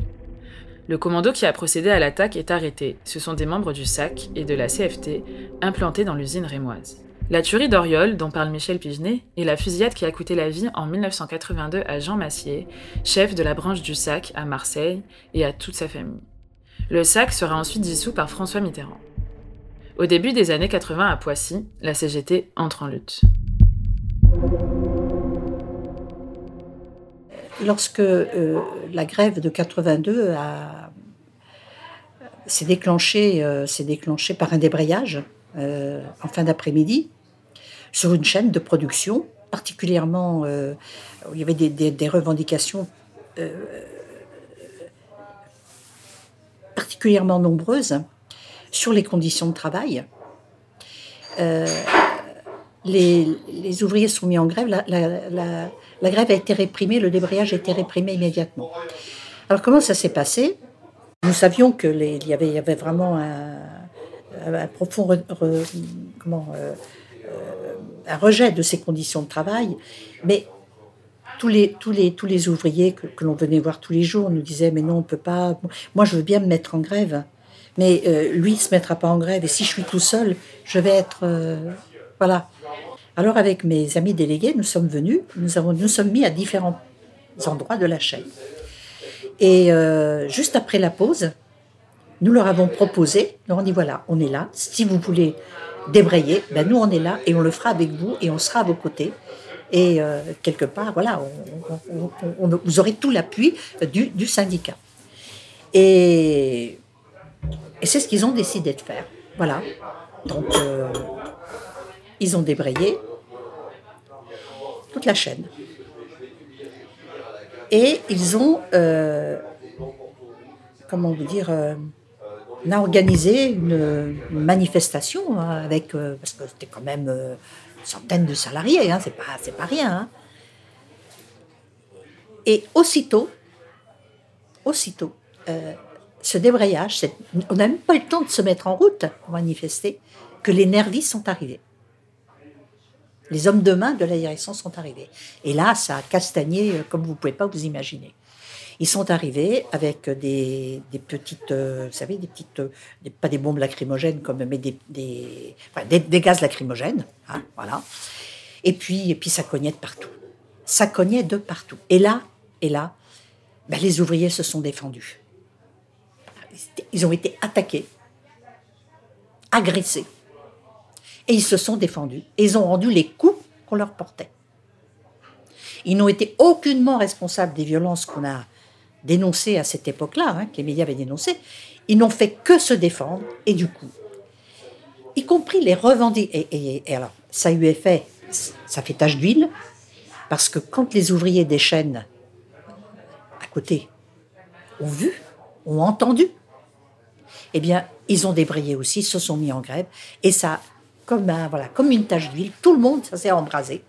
Le commando qui a procédé à l'attaque est arrêté. Ce sont des membres du SAC et de la CFT implantés dans l'usine rémoise. La tuerie d'Oriol, dont parle Michel Pigenet, est la fusillade qui a coûté la vie en 1982 à Jean Massier, chef de la branche du SAC à Marseille, et à toute sa famille. Le SAC sera ensuite dissous par François Mitterrand. Au début des années 80 à Poissy, la CGT entre en lutte. Lorsque euh, la grève de 82 s'est déclenchée, euh, déclenchée par un débrayage euh, en fin d'après-midi sur une chaîne de production, particulièrement où il y avait des revendications particulièrement nombreuses sur les conditions de travail. Euh, les, ouvriers sont mis en grève, la, grève a été réprimée, le débrayage a été réprimé immédiatement. Alors comment ça s'est passé? Nous savions que les, il, y avait, vraiment un, profond comment, euh, euh, un rejet de ces conditions de travail, mais tous les, tous les, tous les ouvriers que, que l'on venait voir tous les jours nous disaient mais non on peut pas. Moi je veux bien me mettre en grève. Mais euh, lui il se mettra pas en grève. Et si je suis tout seul je vais être euh, voilà. Alors avec mes amis délégués nous sommes venus. Nous avons nous sommes mis à différents endroits de la chaîne. Et euh, juste après la pause nous leur avons proposé nous on dit voilà on est là. Si vous voulez débrayer ben nous on est là et on le fera avec vous et on sera à vos côtés et euh, quelque part, voilà, on, vous aurez tout l'appui du, syndicat. Et, c'est ce qu'ils ont décidé de faire. Voilà. Donc, euh, ils ont débrayé toute la chaîne. Et ils ont euh, comment vous dire, on a organisé une, manifestation hein, avec, parce que c'était quand même une centaine de salariés, hein, c'est pas, rien. Hein. Et aussitôt, aussitôt, ce débrayage, on n'a même pas eu le temps de se mettre en route pour manifester, que les nervis sont arrivés. Les hommes de main de la direction sont arrivés. Et là, ça a castagné euh, comme vous ne pouvez pas vous imaginer. Ils sont arrivés avec des, petites, euh, vous savez, des petites, euh, pas des bombes lacrymogènes comme, mais des, des, gaz lacrymogènes, hein, voilà. Et puis, et puis ça cognait de partout. Ça cognait de partout. Et là, et là, ben, les ouvriers se sont défendus. Ils ont été attaqués, agressés. Et ils se sont défendus. Et ils ont rendu les coups qu'on leur portait. Ils n'ont été aucunement responsables des violences qu'on a dénoncées à cette époque-là, hein, que les dénoncées. Ils n'ont fait que se défendre. Et du coup, y compris les revendications. Et, alors, ça eu effet, ça fait tache d'huile, parce que quand les ouvriers des chaînes à côté ont vu, ont entendu, eh bien, ils ont débrayé aussi, se sont mis en grève, et ça, comme, voilà, comme une tache d'huile, tout le monde, s'est embrasé.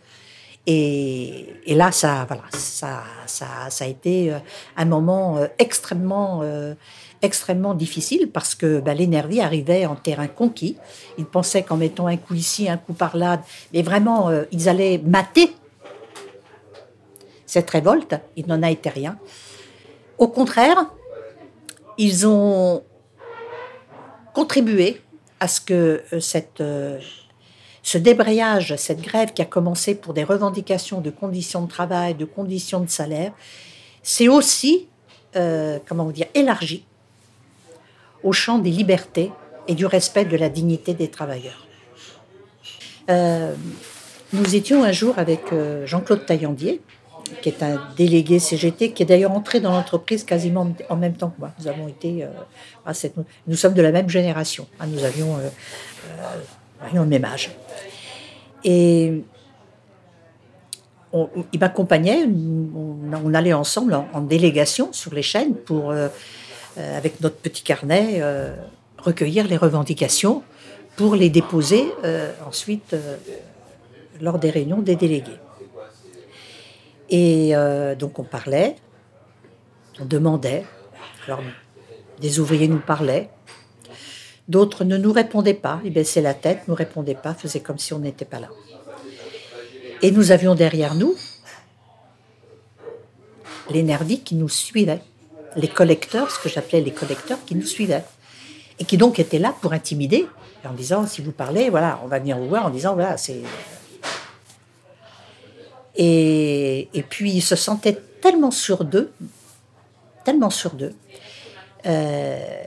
Et, là, ça, voilà, ça, ça, a été euh, un moment euh, extrêmement, euh, extrêmement difficile parce que ben, les nervis arrivaient en terrain conquis. Ils pensaient qu'en mettant un coup ici, un coup par là, mais vraiment, ils allaient mater cette révolte. Il n'en a été rien. Au contraire, ils ont contribué à ce que cette, ce débrayage, cette grève qui a commencé pour des revendications de conditions de travail, de conditions de salaire, s'est aussi, euh, comment dire, élargi au champ des libertés et du respect de la dignité des travailleurs. nous étions un jour avec Jean-Claude Taillandier, qui est un délégué CGT, qui est d'ailleurs entré dans l'entreprise quasiment en même temps que moi. Nous avons été, euh, nous sommes de la même génération. Hein. nous avions, euh, euh, le même âge. Et il m'accompagnait, on, allait ensemble en, délégation sur les chaînes pour, avec notre petit carnet, recueillir les revendications pour les déposer ensuite lors des réunions des délégués. Et euh, donc on parlait, on demandait. Alors des ouvriers nous parlaient, d'autres ne nous répondaient pas, ils baissaient la tête, ne nous répondaient pas, faisaient comme si on n'était pas là. Et nous avions derrière nous les nervis qui nous suivaient, les collecteurs, ce que j'appelais les collecteurs qui nous suivaient, et qui donc étaient là pour intimider, en disant si vous parlez, voilà, on va venir vous voir, en disant voilà, c'est et, puis ils se sentaient tellement sur d'eux, tellement sur d'eux. Euh,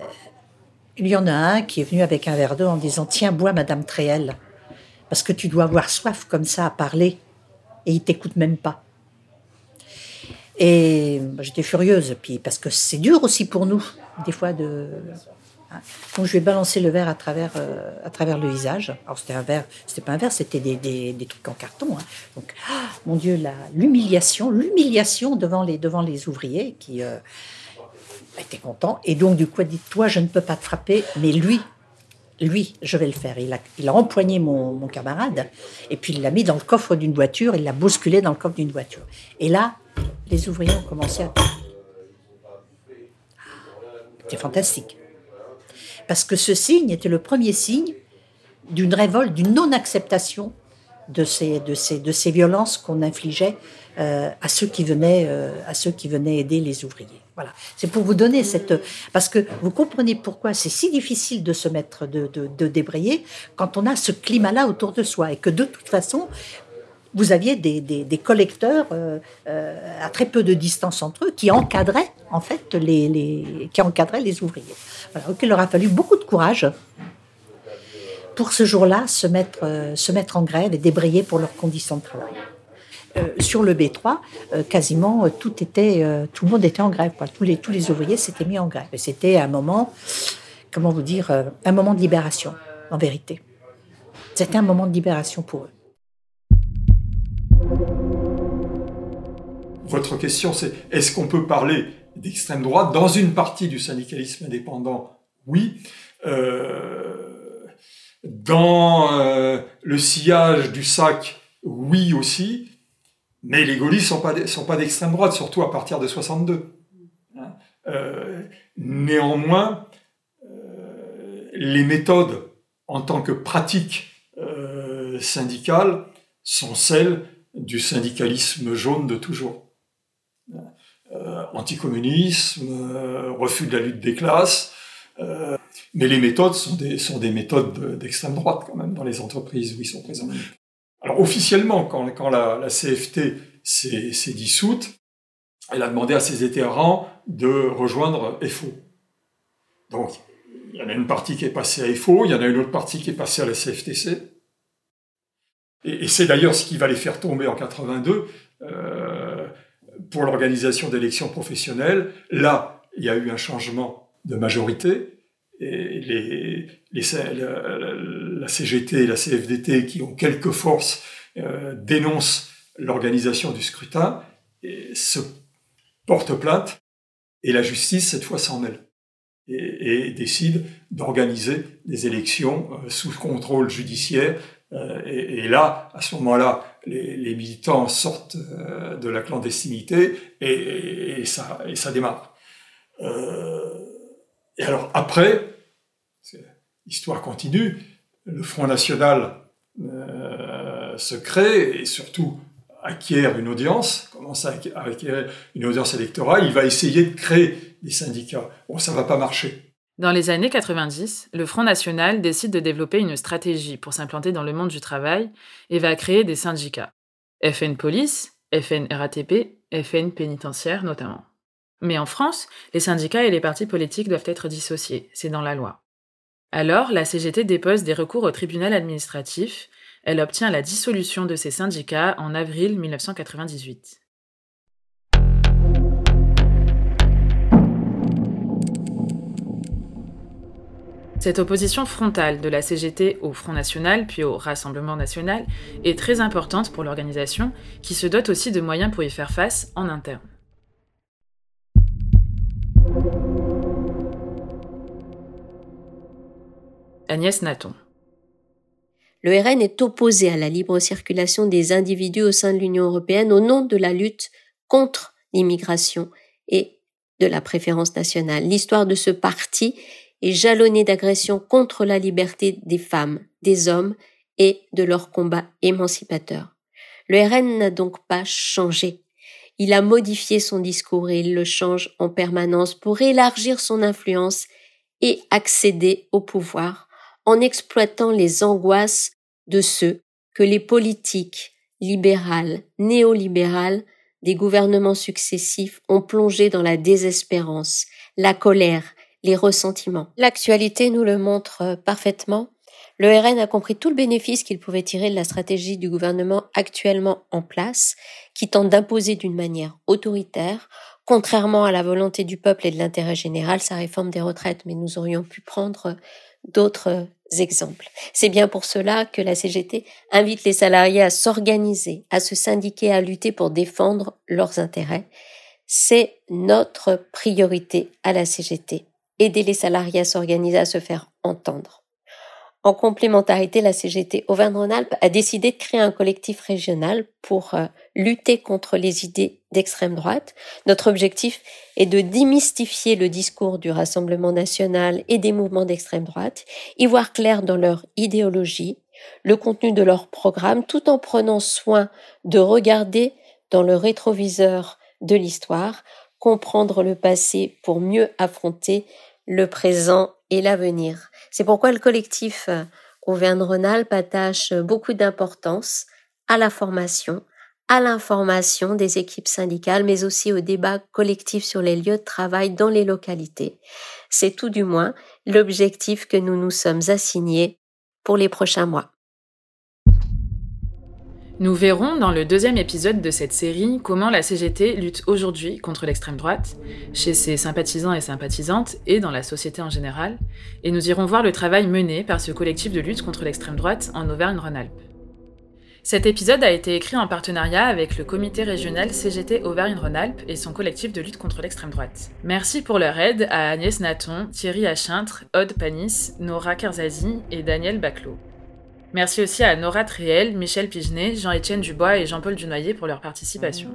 il y en a un qui est venu avec un verre d'eau en disant Tiens, bois, Madame Tréhel, parce que tu dois avoir soif comme ça à parler, et il t'écoute même pas. Et j'étais furieuse, puis parce que c'est dur aussi pour nous, des fois, de, donc je lui ai balancé le verre à travers, euh, à travers le visage. Alors c'était un verre, c'était pas un verre, c'était des, des, des, trucs en carton. Hein. Donc, ah, mon Dieu, l'humiliation, l'humiliation devant les, devant les ouvriers qui euh, étaient contents. Et donc du coup, elle dit, toi, je ne peux pas te frapper, mais lui, lui, je vais le faire. Il a, empoigné mon, camarade et puis il l'a mis dans le coffre d'une voiture, il l'a bousculé dans le coffre d'une voiture. Et là, les ouvriers ont commencé à... C'était fantastique parce que ce signe était le premier signe d'une révolte, d'une non-acceptation de ces, de, ces, de ces violences qu'on infligeait euh, euh, à ceux qui venaient aider les ouvriers. Voilà. C'est pour vous donner cette... Parce que vous comprenez pourquoi c'est si difficile de se mettre, de, débrayer quand on a ce climat-là autour de soi et que de toute façon, vous aviez des, collecteurs euh, à très peu de distance entre eux qui encadraient en fait les, qui encadraient les ouvriers. Voilà, il leur a fallu beaucoup de courage pour ce jour-là se mettre, euh, se mettre en grève et débrayer pour leurs conditions de travail. Euh, sur le B3, euh, quasiment tout était, tout le monde était en grève. Tous, les, ouvriers s'étaient mis en grève. C'était un moment, comment vous dire, un moment de libération, en vérité. C'était un moment de libération pour eux. Votre question, c'est est-ce qu'on peut parler d'extrême droite. Dans une partie du syndicalisme indépendant, oui. dans le sillage du sac, oui aussi. Mais les gaullistes ne sont pas d'extrême droite, surtout à partir de 62. Hein? néanmoins, les méthodes en tant que pratique euh, syndicale sont celles du syndicalisme jaune de toujours. Euh, anticommunisme, euh, refus de la lutte des classes, mais les méthodes sont des, sont des méthodes d'extrême droite quand même dans les entreprises où ils sont présents. Officiellement, quand, la, CFT s'est dissoute, elle a demandé à ses adhérents de rejoindre FO. Donc il y en a une partie qui est passée à FO, il y en a une autre partie qui est passée à la CFTC. Et, c'est d'ailleurs ce qui va les faire tomber en 82 euh, pour l'organisation d'élections professionnelles. Là, il y a eu un changement de majorité. Les, la, CGT et la CFDT, qui ont quelques forces, euh, dénoncent l'organisation du scrutin se portent plainte. Et la justice, cette fois, s'en mêle et, décide d'organiser des élections euh, sous contrôle judiciaire. Euh, et, là, à ce moment-là, les, militants sortent de la clandestinité et, et ça démarre. Et alors après, l'histoire continue, le Front National se crée et surtout acquiert une audience, commence à acquérir une audience électorale, il va essayer de créer des syndicats. Bon, ça va pas marcher. Dans les années 90, le Front National décide de développer une stratégie pour s'implanter dans le monde du travail et va créer des syndicats. FN Police, FN RATP, FN Pénitentiaire notamment. Mais en France, les syndicats et les partis politiques doivent être dissociés, c'est dans la loi. Alors, la CGT dépose des recours au tribunal administratif elle obtient la dissolution de ses syndicats en avril 1998. Cette opposition frontale de la CGT au Front National, puis au Rassemblement National, est très importante pour l'organisation, qui se dote aussi de moyens pour y faire face en interne. Agnès Nathan. Le RN est opposé à la libre circulation des individus au sein de l'Union européenne au nom de la lutte contre l'immigration et de la préférence nationale. L'histoire de ce parti est jalonnée d'agressions contre la liberté des femmes, des hommes et de leur combat émancipateur. Le RN n'a donc pas changé. Il a modifié son discours et il le change en permanence pour élargir son influence et accéder au pouvoir en exploitant les angoisses de ceux que les politiques libérales, néolibérales des gouvernements successifs ont plongé dans la désespérance, la colère, les ressentiments. L'actualité nous le montre parfaitement. Le RN a compris tout le bénéfice qu'il pouvait tirer de la stratégie du gouvernement actuellement en place, qui tente d'imposer d'une manière autoritaire, contrairement à la volonté du peuple et de l'intérêt général, sa réforme des retraites. Mais nous aurions pu prendre d'autres C'est bien pour cela que la CGT invite les salariés à s'organiser, à se syndiquer, à lutter pour défendre leurs intérêts. C'est notre priorité à la CGT. Aider les salariés à s'organiser, à se faire entendre. En complémentarité, la CGT Auvergne-Rhône-Alpes a décidé de créer un collectif régional pour euh, lutter contre les idées d'extrême droite. Notre objectif est de démystifier le discours du Rassemblement national et des mouvements d'extrême droite, y voir clair dans leur idéologie, le contenu de leur programme, tout en prenant soin de regarder dans le rétroviseur de l'histoire, comprendre le passé pour mieux affronter le présent et l'avenir. C'est pourquoi le collectif euh, Auvergne-Rhône-Alpes attache beaucoup d'importance à la formation, à l'information des équipes syndicales, mais aussi au débat collectif sur les lieux de travail dans les localités. C'est tout du moins l'objectif que nous nous sommes assignés pour les prochains mois. Nous verrons dans le deuxième épisode de cette série comment la CGT lutte aujourd'hui contre l'extrême droite, chez ses sympathisants et sympathisantes, et dans la société en général, et nous irons voir le travail mené par ce collectif de lutte contre l'extrême droite en Auvergne-Rhône-Alpes. Cet épisode a été écrit en partenariat avec le comité régional CGT Auvergne-Rhône-Alpes et son collectif de lutte contre l'extrême droite. Merci pour leur aide à Agnès Naton, Thierry Achintre, Aude Panis, Nora Kerzazi et Daniel Baclot. Merci aussi à Nora Triel, Michel Pigenet, Jean-Étienne Dubois et Jean-Paul Dunoyer pour leur participation.